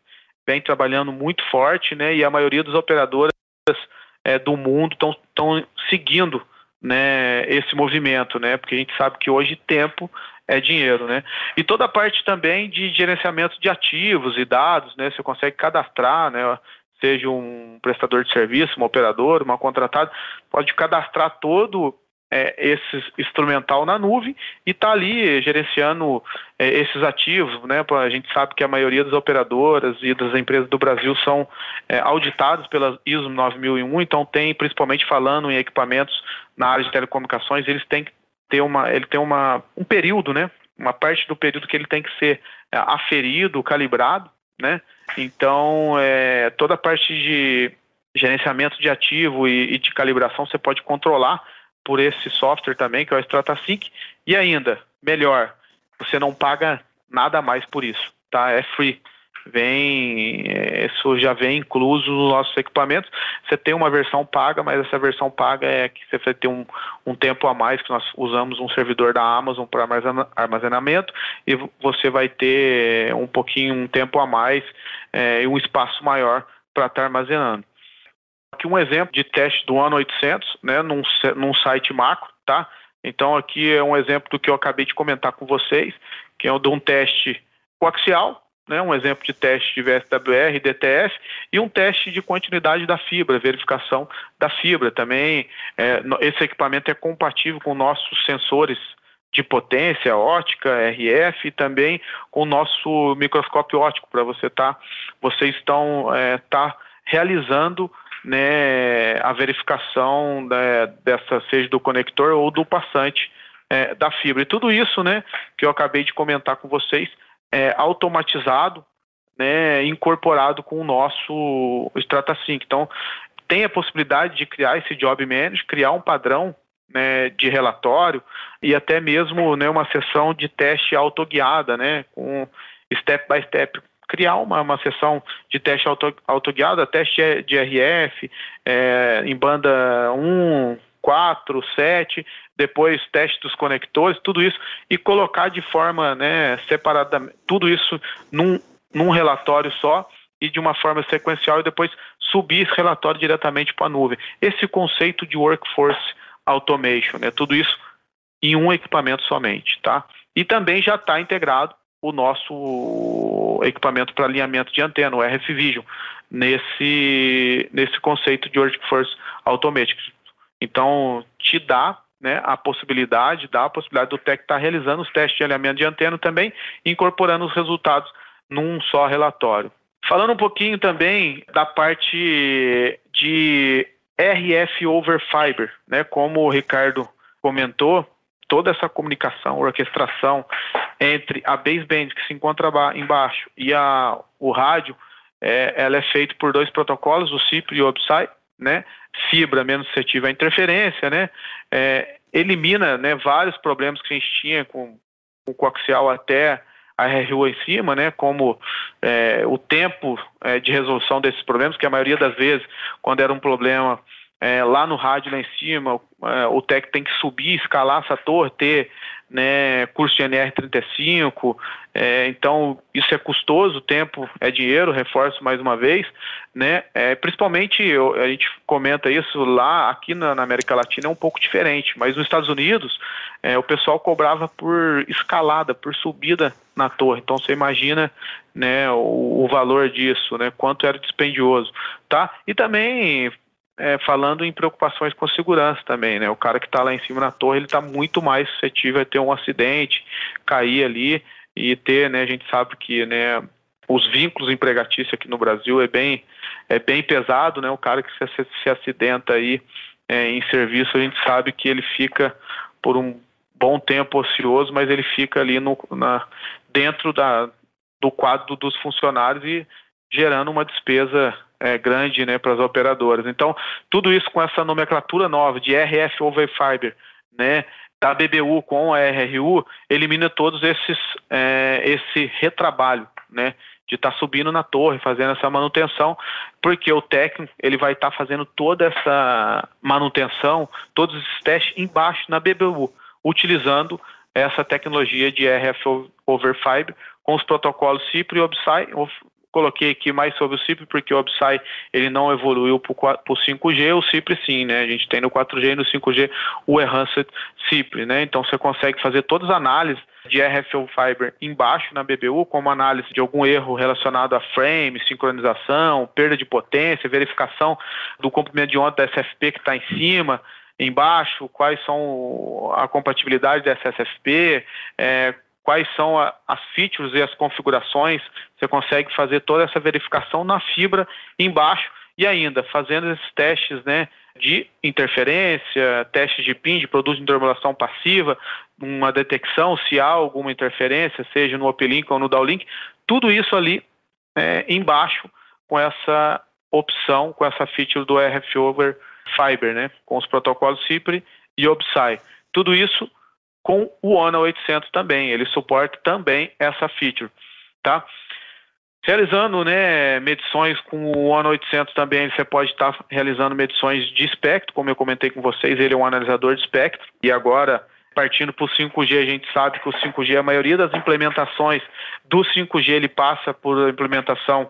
vem trabalhando muito forte, né? e a maioria das operadoras é, do mundo estão seguindo né, esse movimento, né? Porque a gente sabe que hoje tempo é dinheiro, né? E toda a parte também de gerenciamento de ativos e dados, né? Você consegue cadastrar, né? Seja um prestador de serviço, um operador, uma contratada, pode cadastrar todo é, esse instrumental na nuvem e está ali gerenciando é, esses ativos, né? A gente sabe que a maioria das operadoras e das empresas do Brasil são é, auditadas pela ISO 9001, então tem, principalmente falando em equipamentos na área de telecomunicações, eles têm que ter uma, ele tem uma, um período, né? Uma parte do período que ele tem que ser aferido, calibrado, né? Então, é, toda a parte de gerenciamento de ativo e, e, de calibração você pode controlar por esse software também, que é o StrataSync. E ainda, melhor, você não paga nada mais por isso, tá? É free vem isso já vem incluso nos nossos equipamentos. Você tem uma versão paga, mas essa versão paga é que você vai ter um, um tempo a mais que nós usamos um servidor da Amazon para armazenamento e você vai ter um pouquinho um tempo a mais é, e um espaço maior para estar tá armazenando. Aqui um exemplo de teste do ano 800, né, num, num site macro, tá? Então aqui é um exemplo do que eu acabei de comentar com vocês, que é de um teste coaxial, né, um exemplo de teste de VSWR, DTF, e um teste de continuidade da fibra, verificação da fibra. Também é, esse equipamento é compatível com nossos sensores de potência ótica, RF, e também com o nosso microscópio óptico, para você tá, vocês estão é, tá realizando né, a verificação né, dessa, seja do conector ou do passante é, da fibra. E tudo isso né, que eu acabei de comentar com vocês é, automatizado, né, incorporado com o nosso StrataSync. Então, tem a possibilidade de criar esse Job Manager, criar um padrão né, de relatório e até mesmo né, uma sessão de teste autoguiada, né, com step by step. Criar uma, uma sessão de teste auto, autoguiada, teste de RF é, em banda 1, 4, 7, depois teste dos conectores, tudo isso, e colocar de forma né, separada, tudo isso num, num relatório só e de uma forma sequencial e depois subir esse relatório diretamente para a nuvem. Esse conceito de workforce automation, né, tudo isso em um equipamento somente, tá? E também já está integrado o nosso equipamento para alinhamento de antena, o RF Vision, nesse, nesse conceito de workforce automation. Então, te dá né, a possibilidade, dá a possibilidade do TEC estar tá realizando os testes de alinhamento de antena também, incorporando os resultados num só relatório. Falando um pouquinho também da parte de RF over Fiber, né, como o Ricardo comentou, toda essa comunicação, orquestração entre a baseband que se encontra embaixo e a, o rádio, é, ela é feita por dois protocolos, o CIP e o OBSI, né? Fibra menos suscetível à interferência, né? É, elimina né, vários problemas que a gente tinha com, com o coaxial até a RRU em cima, né, como é, o tempo é, de resolução desses problemas, que a maioria das vezes, quando era um problema é, lá no rádio lá em cima, é, o TEC tem que subir, escalar essa torre, ter né, curso de NR35, é, então isso é custoso, tempo é dinheiro, reforço mais uma vez, né, é, principalmente eu, a gente comenta isso lá, aqui na, na, América Latina é um pouco diferente, mas nos Estados Unidos é, o pessoal cobrava por escalada, por subida na torre, então você imagina né, o, o valor disso, né, quanto era dispendioso, tá? E também é, falando em preocupações com segurança também, né? O cara que está lá em cima na torre, ele está muito mais suscetível a ter um acidente, cair ali e ter, né? A gente sabe que, né? Os vínculos empregatícios aqui no Brasil é bem, é bem pesado, né? O cara que se, se acidenta aí é, em serviço, a gente sabe que ele fica por um bom tempo ocioso, mas ele fica ali no, na, dentro da, do quadro dos funcionários e gerando uma despesa é, grande né, para as operadoras. Então, tudo isso com essa nomenclatura nova de RF over Fiber, né, da BBU com a RRU, elimina todos esses é, esse retrabalho, né, de estar tá subindo na torre, fazendo essa manutenção, porque o técnico ele vai estar tá fazendo toda essa manutenção, todos esses testes embaixo na BBU. utilizando essa tecnologia de RF over Fiber com os protocolos CIPRI e OBSAI. Coloquei aqui mais sobre o CIPRI porque o OBSAI ele não evoluiu para o 5G, o CIPRI sim, né? A gente tem no 4G e no 5G o Enhanced CIPRI, né? Então você consegue fazer todas as análises de RF over Fiber embaixo na BBU, como análise de algum erro relacionado a frame, sincronização, perda de potência, verificação do comprimento de onda da SFP que está em cima, embaixo, quais são a compatibilidade da SSFP, é, quais são a, as features e as configurações. Você consegue fazer toda essa verificação na fibra embaixo e ainda fazendo esses testes, né, de interferência, testes de PIN, de produto de intermodulação passiva, uma detecção se há alguma interferência, seja no uplink ou no downlink, tudo isso ali é, embaixo com essa opção, com essa feature do RF over Fiber, né, com os protocolos CIPRI e OBSAI. Tudo isso com o ONA 800 também, ele suporta também essa feature, tá? Realizando né, medições com o ONA 800 também, você pode estar realizando medições de espectro, como eu comentei com vocês, ele é um analisador de espectro, e agora, partindo para o 5G, a gente sabe que o 5G, a maioria das implementações do 5G, ele passa por implementação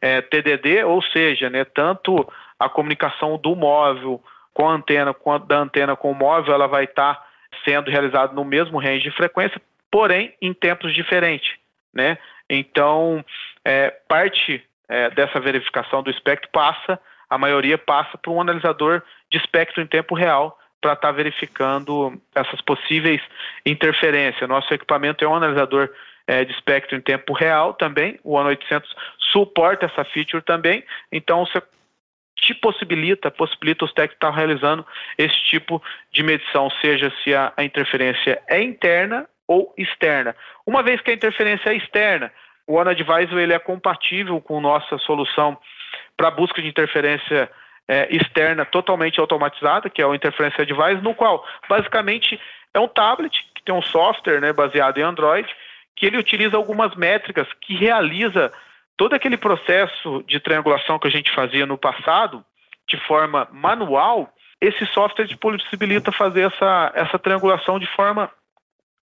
é, TDD, ou seja, né, tanto a comunicação do móvel com a antena, quanto da antena com o móvel, ela vai estar sendo realizada no mesmo range de frequência, porém em tempos diferentes, né? Então, é, parte é, dessa verificação do espectro passa, a maioria passa para um analisador de espectro em tempo real para estar tá verificando essas possíveis interferências. Nosso equipamento é um analisador é, de espectro em tempo real também, o ano 800 suporta essa feature também, então você te possibilita, possibilita os técnicos estar realizando esse tipo de medição, seja se a, a interferência é interna ou externa. Uma vez que a interferência é externa, o OneAdvisor ele é compatível com nossa solução para busca de interferência é, externa totalmente automatizada, que é o Interference Advisor, no qual basicamente é um tablet que tem um software né, baseado em Android, que ele utiliza algumas métricas que realiza todo aquele processo de triangulação que a gente fazia no passado, de forma manual, esse software possibilita fazer essa, essa triangulação de forma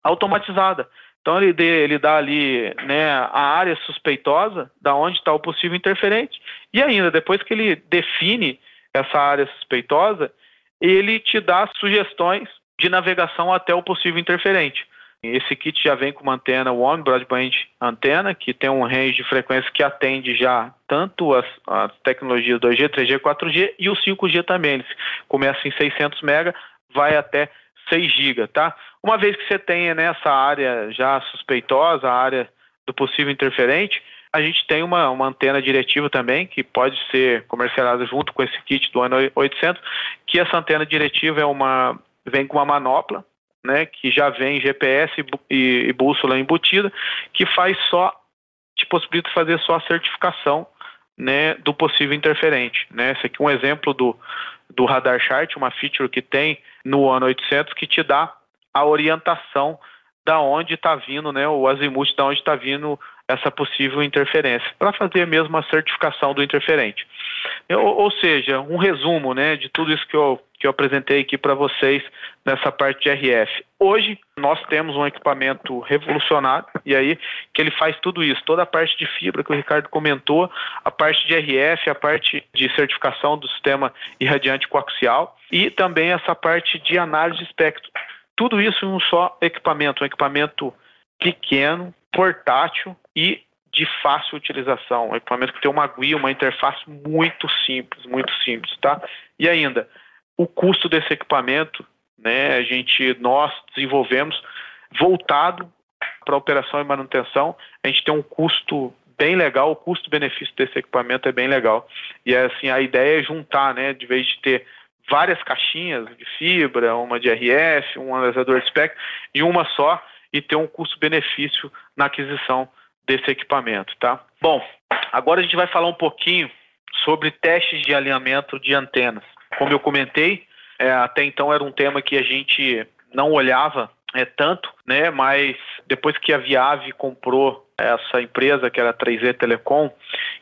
automatizada. Então ele, ele dá ali né, a área suspeitosa, da onde está o possível interferente, e ainda depois que ele define essa área suspeitosa, ele te dá sugestões de navegação até o possível interferente. Esse kit já vem com uma antena One Broadband antena, que tem um range de frequência que atende já tanto as, as tecnologias 2G, 3G, 4G e o 5G também. Começa em 600 MB, vai até 6 GB, tá? Uma vez que você tenha nessa área já suspeitosa, a área do possível interferente, a gente tem uma, uma antena diretiva também, que pode ser comercializada junto com esse kit do ano 800, que essa antena diretiva é uma vem com uma manopla né, que já vem GPS e, e bússola embutida, que faz só, te possibilita fazer só a certificação né, do possível interferente. Né? Esse aqui é um exemplo do, do Radar Chart, uma feature que tem no ano 800 que te dá a orientação da onde está vindo, né, o azimuth da onde está vindo essa possível interferência, para fazer mesmo a certificação do interferente. Ou, seja, um resumo né, de tudo isso que eu, que eu apresentei aqui para vocês nessa parte de RF. Hoje nós temos um equipamento revolucionário e aí que ele faz tudo isso, toda a parte de fibra que o Ricardo comentou, a parte de RF, a parte de certificação do sistema irradiante coaxial e também essa parte de análise de espectro. Tudo isso em um só equipamento, um equipamento pequeno, portátil e de fácil utilização. Um equipamento que tem uma GUI, uma interface muito simples, muito simples, tá? E ainda, o custo desse equipamento, né? A gente, nós desenvolvemos voltado para operação e manutenção. A gente tem um custo bem legal, o custo-benefício desse equipamento é bem legal. E assim, a ideia é juntar, né? De vez de ter várias caixinhas de fibra, uma de RF, um analisador de espectro, e uma só, e ter um custo-benefício na aquisição desse equipamento, tá? Bom, agora a gente vai falar um pouquinho sobre testes de alinhamento de antenas. Como eu comentei, é, até então era um tema que a gente não olhava é, tanto, né? Mas depois que a Viave comprou essa empresa, que era a 3E Telecom,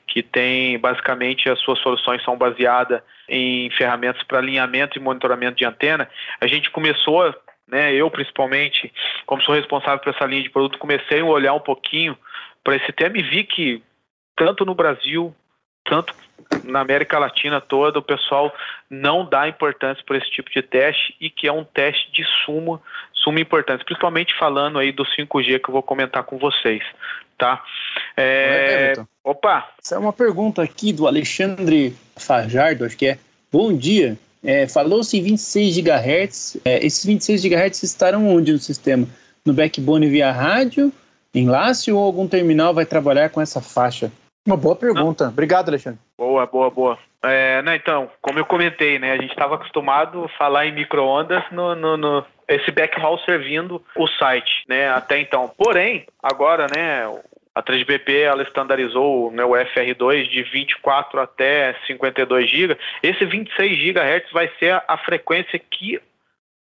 que tem basicamente as suas soluções são baseadas em ferramentas para alinhamento e monitoramento de antena, a gente começou né? Eu principalmente, como sou responsável por essa linha de produto, comecei a olhar um pouquinho para esse tema e vi que tanto no Brasil, tanto na América Latina toda, o pessoal não dá importância para esse tipo de teste e que é um teste de suma, suma importância, principalmente falando aí do 5G que eu vou comentar com vocês, tá? É... Opa! Essa é uma pergunta aqui do Alexandre Fajardo, acho que é. Bom dia, é, Falou-se em 26 GHz, é, esses 26 GHz estarão onde no sistema? No backbone via rádio, enlace ou algum terminal vai trabalhar com essa faixa? Uma boa pergunta. Não. Obrigado, Alexandre. Boa, boa, boa. É, né, então, como eu comentei, né, a gente estava acostumado a falar em microondas no, no, no, esse backhaul servindo o site, né, até então. Porém, agora, né, a 3GPP ela estandarizou né, o FR2 de 24 até 52 GB. Esse 26 GHz vai ser a frequência que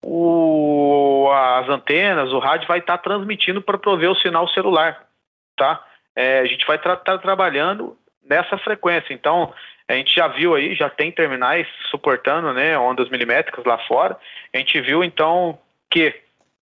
o, as antenas, o rádio vai estar tá transmitindo para prover o sinal celular, tá? é, a gente vai estar tra trabalhando nessa frequência. Então, a gente já viu aí, já tem terminais suportando né, ondas milimétricas lá fora. A gente viu, então, que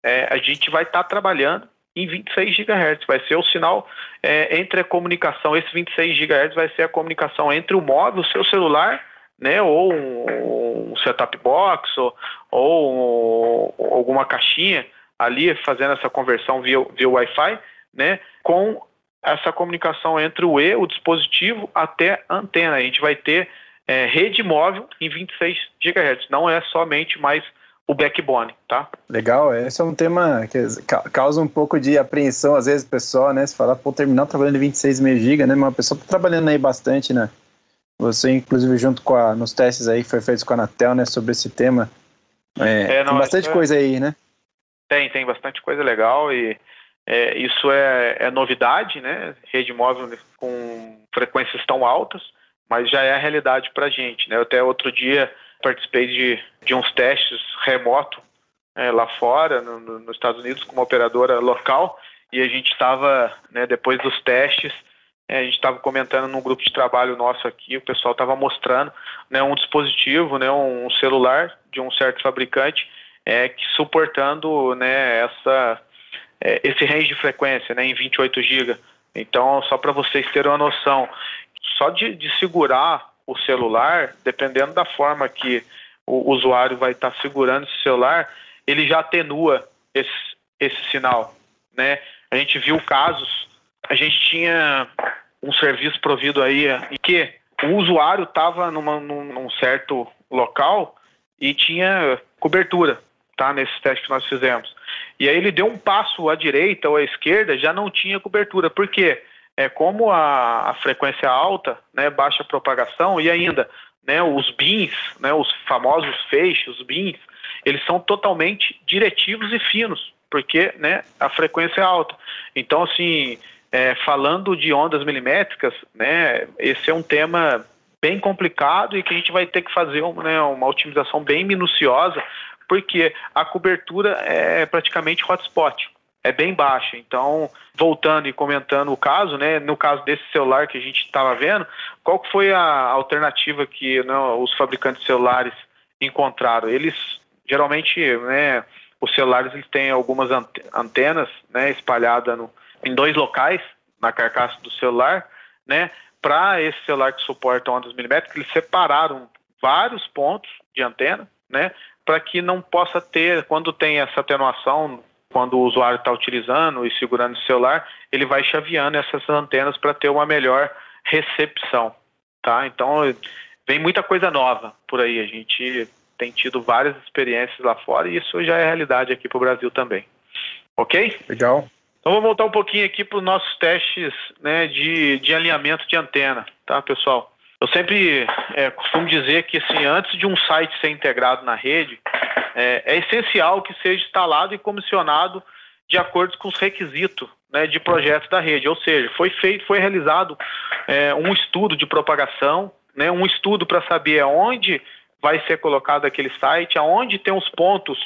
é, a gente vai estar trabalhando em 26 GHz. Vai ser o sinal é, entre a comunicação, esse 26 GHz vai ser a comunicação entre o móvel, o seu celular, né, ou um, um setup box, ou, ou um, alguma caixinha ali fazendo essa conversão via, via Wi-Fi, né, com essa comunicação entre o E, o dispositivo, até a antena. A gente vai ter é, rede móvel em 26 GHz, não é somente mais o backbone, tá? Legal, esse é um tema que causa um pouco de apreensão às vezes pessoal, né? Se falar, pô, terminal trabalhando em 26 GB, né? Mas a pessoa tá trabalhando aí bastante, né? Você, inclusive, junto com a, nos testes aí que foi feito com a Anatel, né, sobre esse tema. É, é, não, tem bastante é, coisa aí, né? Tem, tem bastante coisa legal e é, isso é, é, novidade, né? Rede móvel com frequências tão altas, mas já é a realidade para a gente. Né? Eu até outro dia participei de, de uns testes remoto é, lá fora, no, no, nos Estados Unidos, com uma operadora local, e a gente estava, né, depois dos testes, é, a gente estava comentando num grupo de trabalho nosso aqui, o pessoal estava mostrando né, um dispositivo, né, um celular de um certo fabricante, é, que suportando né, essa é, esse range de frequência né, em 28 GB. Então, só para vocês terem uma noção, só de, de, segurar o celular, dependendo da forma que o usuário vai estar tá segurando esse celular, ele já atenua esse, esse sinal. Né? A gente viu casos, a gente tinha um serviço provido aí em que o usuário estava num, certo local e tinha cobertura tá? Nesses testes que nós fizemos. E aí ele deu um passo à direita ou à esquerda, já não tinha cobertura. Por quê? É, como a, a frequência alta, né, baixa propagação, e ainda né, os bins, né, os famosos feixes, os bins, eles são totalmente diretivos e finos, porque né, a frequência é alta. Então, assim, é, falando de ondas milimétricas, né, esse é um tema bem complicado e que a gente vai ter que fazer né, uma otimização bem minuciosa porque a cobertura é praticamente hotspot, é bem baixa. Então, voltando e comentando o caso, né, no caso desse celular que a gente estava vendo, qual foi a alternativa que né, os fabricantes de celulares encontraram? Eles geralmente, né, os celulares eles têm algumas antenas, né, espalhadas no, em dois locais na carcaça do celular, né, para esse celular que suporta ondas milimétricas, eles separaram vários pontos de antena, né, para que não possa ter, quando tem essa atenuação, quando o usuário está utilizando e segurando o celular, ele vai chaveando essas antenas para ter uma melhor recepção, tá? Então, vem muita coisa nova por aí. A gente tem tido várias experiências lá fora e isso já é realidade aqui para o Brasil também. Ok? Legal. Então, vou voltar um pouquinho aqui para os nossos testes né, de, de alinhamento de antena, tá, pessoal? Eu sempre é, costumo dizer que assim, antes de um site ser integrado na rede, é, é, essencial que seja instalado e comissionado de acordo com os requisitos né, de projeto da rede. Ou seja, foi feito, foi realizado é, um estudo de propagação, né, um estudo para saber aonde vai ser colocado aquele site, aonde tem os pontos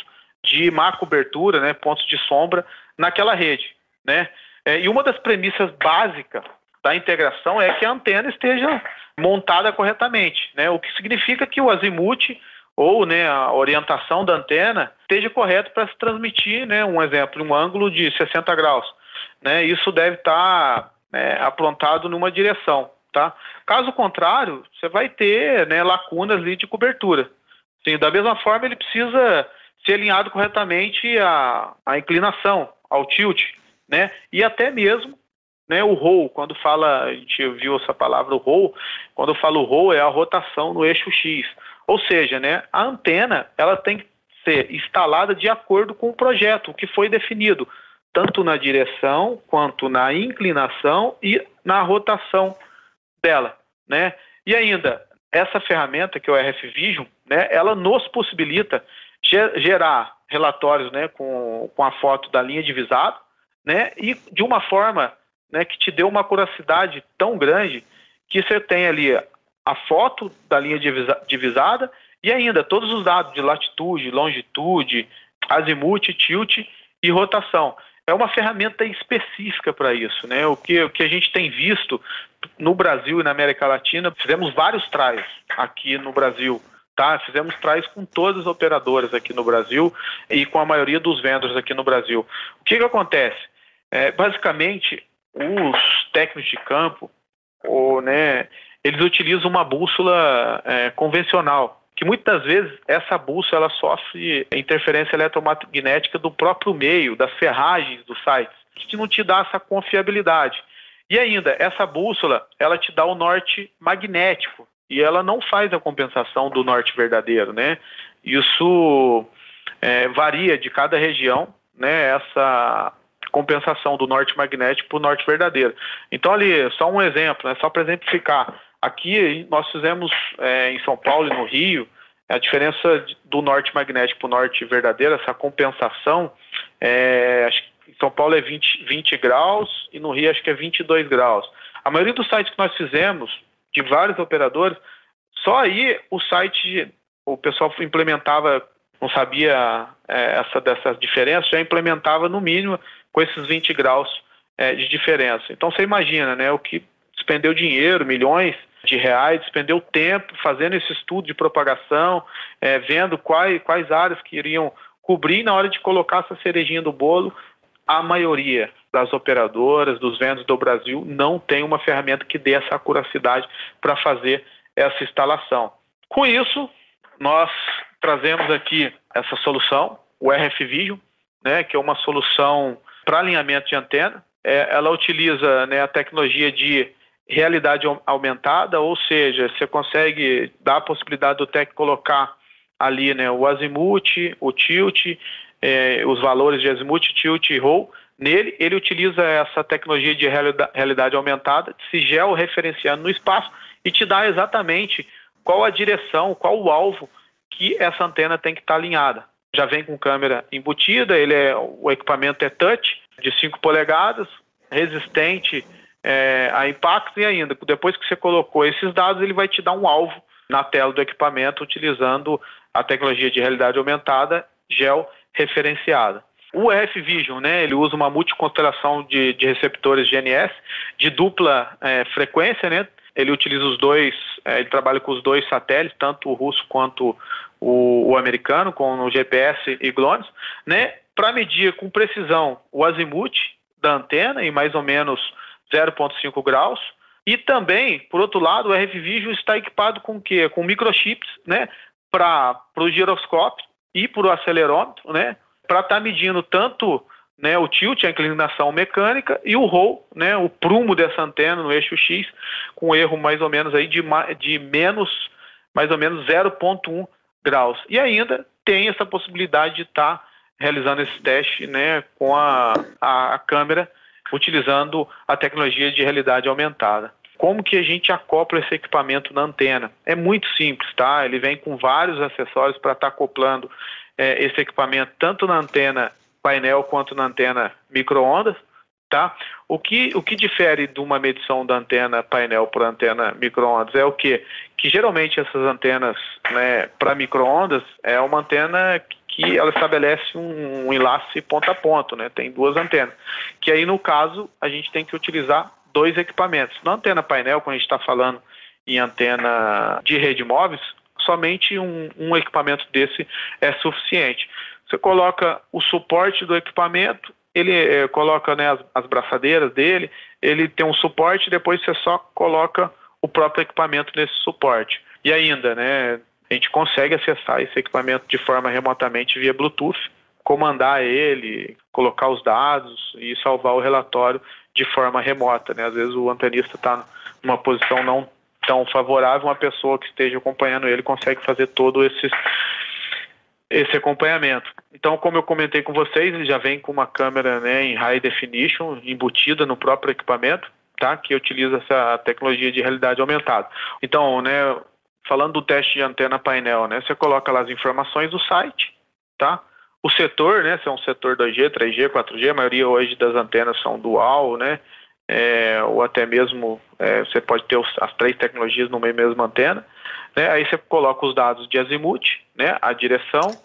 de má cobertura, né, pontos de sombra naquela rede. Né? É, e uma das premissas básicas da integração é que a antena esteja montada corretamente, né? O que significa que o azimuth, ou né, a orientação da antena esteja correta para se transmitir, né, um exemplo, um ângulo de 60 graus. Né, isso deve estar tá, né, aprontado numa direção. Tá? Caso contrário, você vai ter né, lacunas de cobertura. Sim, da mesma forma, ele precisa ser alinhado corretamente à, à inclinação, ao tilt, né? E até mesmo né, o roll, quando fala, a gente viu essa palavra roll, quando eu falo roll é a rotação no eixo X. Ou seja, né, a antena ela tem que ser instalada de acordo com o projeto, o que foi definido, tanto na direção quanto na inclinação e na rotação dela, né? E ainda, essa ferramenta que é o RF Vision, né, ela nos possibilita gerar relatórios né, com, com a foto da linha divisada, né, e de uma forma né, que te dê uma curiosidade tão grande que você tem ali a foto da linha divisada e ainda todos os dados de latitude, longitude, azimuth, tilt e rotação. É uma ferramenta específica para isso, né? O que, o que a gente tem visto no Brasil e na América Latina, fizemos vários trials aqui no Brasil Tá? Fizemos trials com todas as operadoras aqui no Brasil e com a maioria dos vendors aqui no Brasil. O que, que acontece? É, basicamente, os técnicos de campo, ou, né, eles utilizam uma bússola é, convencional, que muitas vezes essa bússola ela sofre interferência eletromagnética do próprio meio, das ferragens dos sites, que não te dá essa confiabilidade. E ainda, essa bússola, ela te dá o norte magnético, e ela não faz a compensação do norte verdadeiro, né? Isso é, varia de cada região, né? Essa compensação do norte magnético para o norte verdadeiro. Então ali, só um exemplo, né? Só para exemplificar, aqui nós fizemos é, em São Paulo e no Rio a diferença do norte magnético para o norte verdadeiro, essa compensação, é, acho que em São Paulo é 20, 20 graus e no Rio acho que é 22 graus. A maioria dos sites que nós fizemos de vários operadores. Só aí o site, o pessoal implementava, não sabia é, essa dessas diferenças, já implementava no mínimo com esses 20 graus é, de diferença. Então você imagina, né, o que despendeu dinheiro, milhões de reais, despendeu tempo fazendo esse estudo de propagação, é, vendo quais, quais áreas que iriam cobrir na hora de colocar essa cerejinha do bolo. A maioria das operadoras, dos vendas do Brasil, não tem uma ferramenta que dê essa acuracidade para fazer essa instalação. Com isso, nós trazemos aqui essa solução, o RF Vision, né, que é uma solução para alinhamento de antena. É, ela utiliza né, a tecnologia de realidade aumentada, ou seja, você consegue dar a possibilidade do técnico colocar ali né, o azimuth, o tilt, é, os valores de azimuth, tilt e roll Nele, ele utiliza essa tecnologia de realidade aumentada, se georreferenciando no espaço e te dá exatamente qual a direção, qual o alvo que essa antena tem que estar alinhada. Já vem com câmera embutida, ele é, o equipamento é touch, de 5 polegadas, resistente é, a impacto e ainda, depois que você colocou esses dados, ele vai te dar um alvo na tela do equipamento utilizando a tecnologia de realidade aumentada georreferenciada. O RF Vision, né, ele usa uma multiconstelação de, de receptores GNS de dupla é, frequência, né? Ele utiliza os dois, é, ele trabalha com os dois satélites, tanto o russo quanto o, o americano, com o GPS e GLONASS, né? Para medir com precisão o azimuth da antena em mais ou menos 0,5 graus. E também, por outro lado, o RF Vision está equipado com o quê? Com microchips, né? Para o giroscópio e para o acelerômetro, né? para estar tá medindo tanto né, o tilt, a inclinação mecânica, e o roll, né, o prumo dessa antena no eixo X, com erro mais ou menos aí de, de menos, mais ou menos 0,1 graus. E ainda tem essa possibilidade de estar tá realizando esse teste né, com a, a, a câmera, utilizando a tecnologia de realidade aumentada. Como que a gente acopla esse equipamento na antena? É muito simples, tá? Ele vem com vários acessórios para estar tá acoplando é, esse equipamento tanto na antena painel quanto na antena microondas, tá? O que, o que difere de uma medição da antena painel para antena microondas é o que? Que geralmente essas antenas né, para microondas é uma antena que ela estabelece um, um enlace ponta a ponto, né? Tem duas antenas. Que aí, no caso, a gente tem que utilizar dois equipamentos. Na antena painel, quando a gente está falando em antena de rede móveis, somente um, um equipamento desse é suficiente. Você coloca o suporte do equipamento, ele é, coloca né, as, as braçadeiras dele, ele tem um suporte, depois você só coloca o próprio equipamento nesse suporte. E ainda, né, a gente consegue acessar esse equipamento de forma remotamente via Bluetooth, comandar ele, colocar os dados e salvar o relatório de forma remota. Né? Às vezes o antenista está numa posição não tão favorável, uma pessoa que esteja acompanhando ele consegue fazer todo esse, esse acompanhamento. Então, como eu comentei com vocês, ele já vem com uma câmera né, em high definition embutida no próprio equipamento, tá? que utiliza essa tecnologia de realidade aumentada. Então, né, falando do teste de antena painel, né, você coloca lá as informações do site, tá? O setor, né, se é um setor 2G, 3G, 4G, a maioria hoje das antenas são dual, né, é, ou até mesmo é, você pode ter os, as três tecnologias numa mesma antena, né, aí você coloca os dados de azimuth, né, a direção,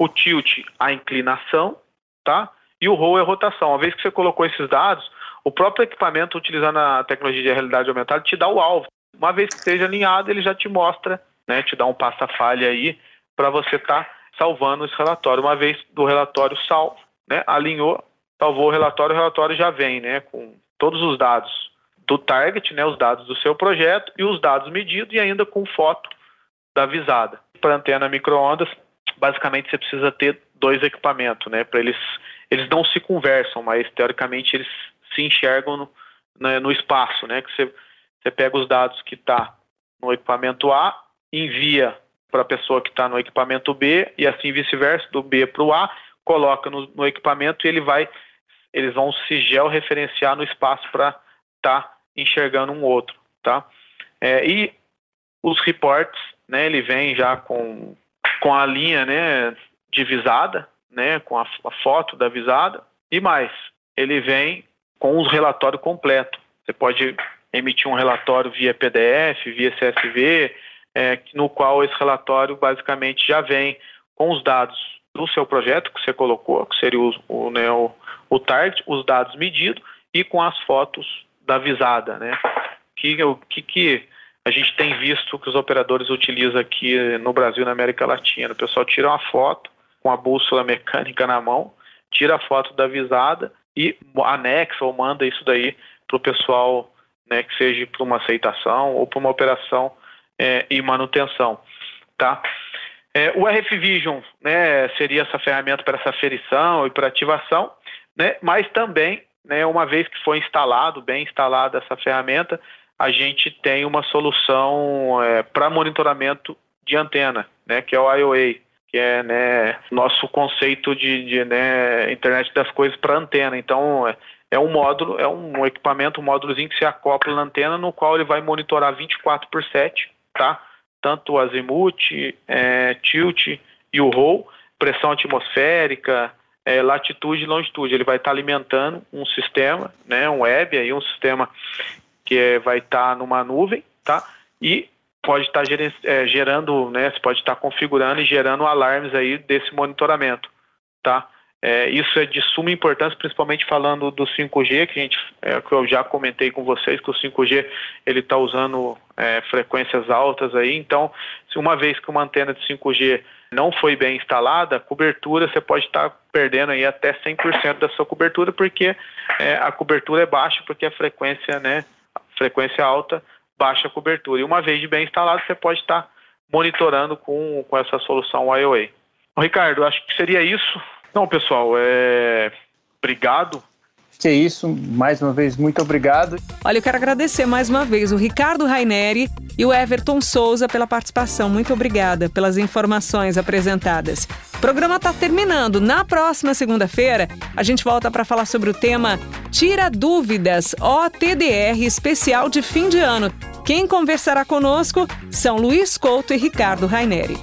o tilt, a inclinação, tá, e o roll é a rotação. Uma vez que você colocou esses dados, o próprio equipamento utilizando a tecnologia de realidade aumentada te dá o alvo. Uma vez que esteja alinhado, ele já te mostra, né, te dá um passa-falha aí para você estar tá salvando esse relatório. Uma vez do relatório salvo, né, alinhou, salvou o relatório, o relatório já vem né, com todos os dados do target, né, os dados do seu projeto e os dados medidos e ainda com foto da visada. Para antena microondas, basicamente você precisa ter dois equipamentos, né, para eles eles não se conversam, mas teoricamente eles se enxergam no, né, no espaço, né, que você, você pega os dados que está no equipamento A, envia para a pessoa que está no equipamento B e assim vice-versa, do B para o A, coloca no, no, equipamento e ele vai, eles vão se georreferenciar no espaço para estar tá enxergando um outro, tá? É, e os reports, né, ele vem já com, com a linha, né, de visada, né, com a, a foto da visada e mais, ele vem com os relatório completo. Você pode emitir um relatório via PDF, via CSV, é, no qual esse relatório basicamente já vem com os dados do seu projeto que você colocou, que seria o, o, né, o, o target, os dados medidos e com as fotos da visada, né? Que o que, que a gente tem visto que os operadores utilizam aqui no Brasil na América Latina. O pessoal tira uma foto com a bússola mecânica na mão, tira a foto da visada e anexa ou manda isso daí para o pessoal, né, que seja para uma aceitação ou para uma operação é, e manutenção, tá? É, o RF Vision, né, seria essa ferramenta para essa aferição e para ativação, né, mas também, né, uma vez que foi instalado, bem instalada essa ferramenta, a gente tem uma solução é, para monitoramento de antena, né, que é o IOA, que é né, nosso conceito de, de né, internet das coisas para antena. Então, é, é um módulo, é um equipamento, um módulozinho que se acopla na antena, no qual ele vai monitorar 24 por 7 tá? Tanto o azimuth, é, tilt e o roll, pressão atmosférica, é, latitude e longitude. Ele vai estar tá alimentando um sistema, né, um web, aí um sistema que é, vai estar tá numa nuvem, tá? E pode estar tá gerando, né, você pode estar configurando e gerando alarmes aí desse monitoramento, tá? É, isso é de suma importância, principalmente falando do 5G, que, a gente, é, que eu já comentei com vocês, que o 5G ele está usando é, frequências altas aí. Então, se uma vez que uma antena de 5G não foi bem instalada, cobertura você pode estar perdendo aí até 100% da sua cobertura, porque é, a cobertura é baixa, porque a frequência, né, frequência alta baixa a cobertura. E uma vez de bem instalado, você pode estar monitorando com, com essa solução IOA. Ricardo, acho que seria isso. Não, pessoal, é... obrigado. Que é isso, mais uma vez, muito obrigado. Olha, eu quero agradecer mais uma vez o Ricardo Raineri e o Everton Souza pela participação. Muito obrigada pelas informações apresentadas. O programa está terminando. Na próxima segunda-feira, a gente volta para falar sobre o tema Tira Dúvidas, OTDR especial de fim de ano. Quem conversará conosco são Luiz Couto e Ricardo Raineri.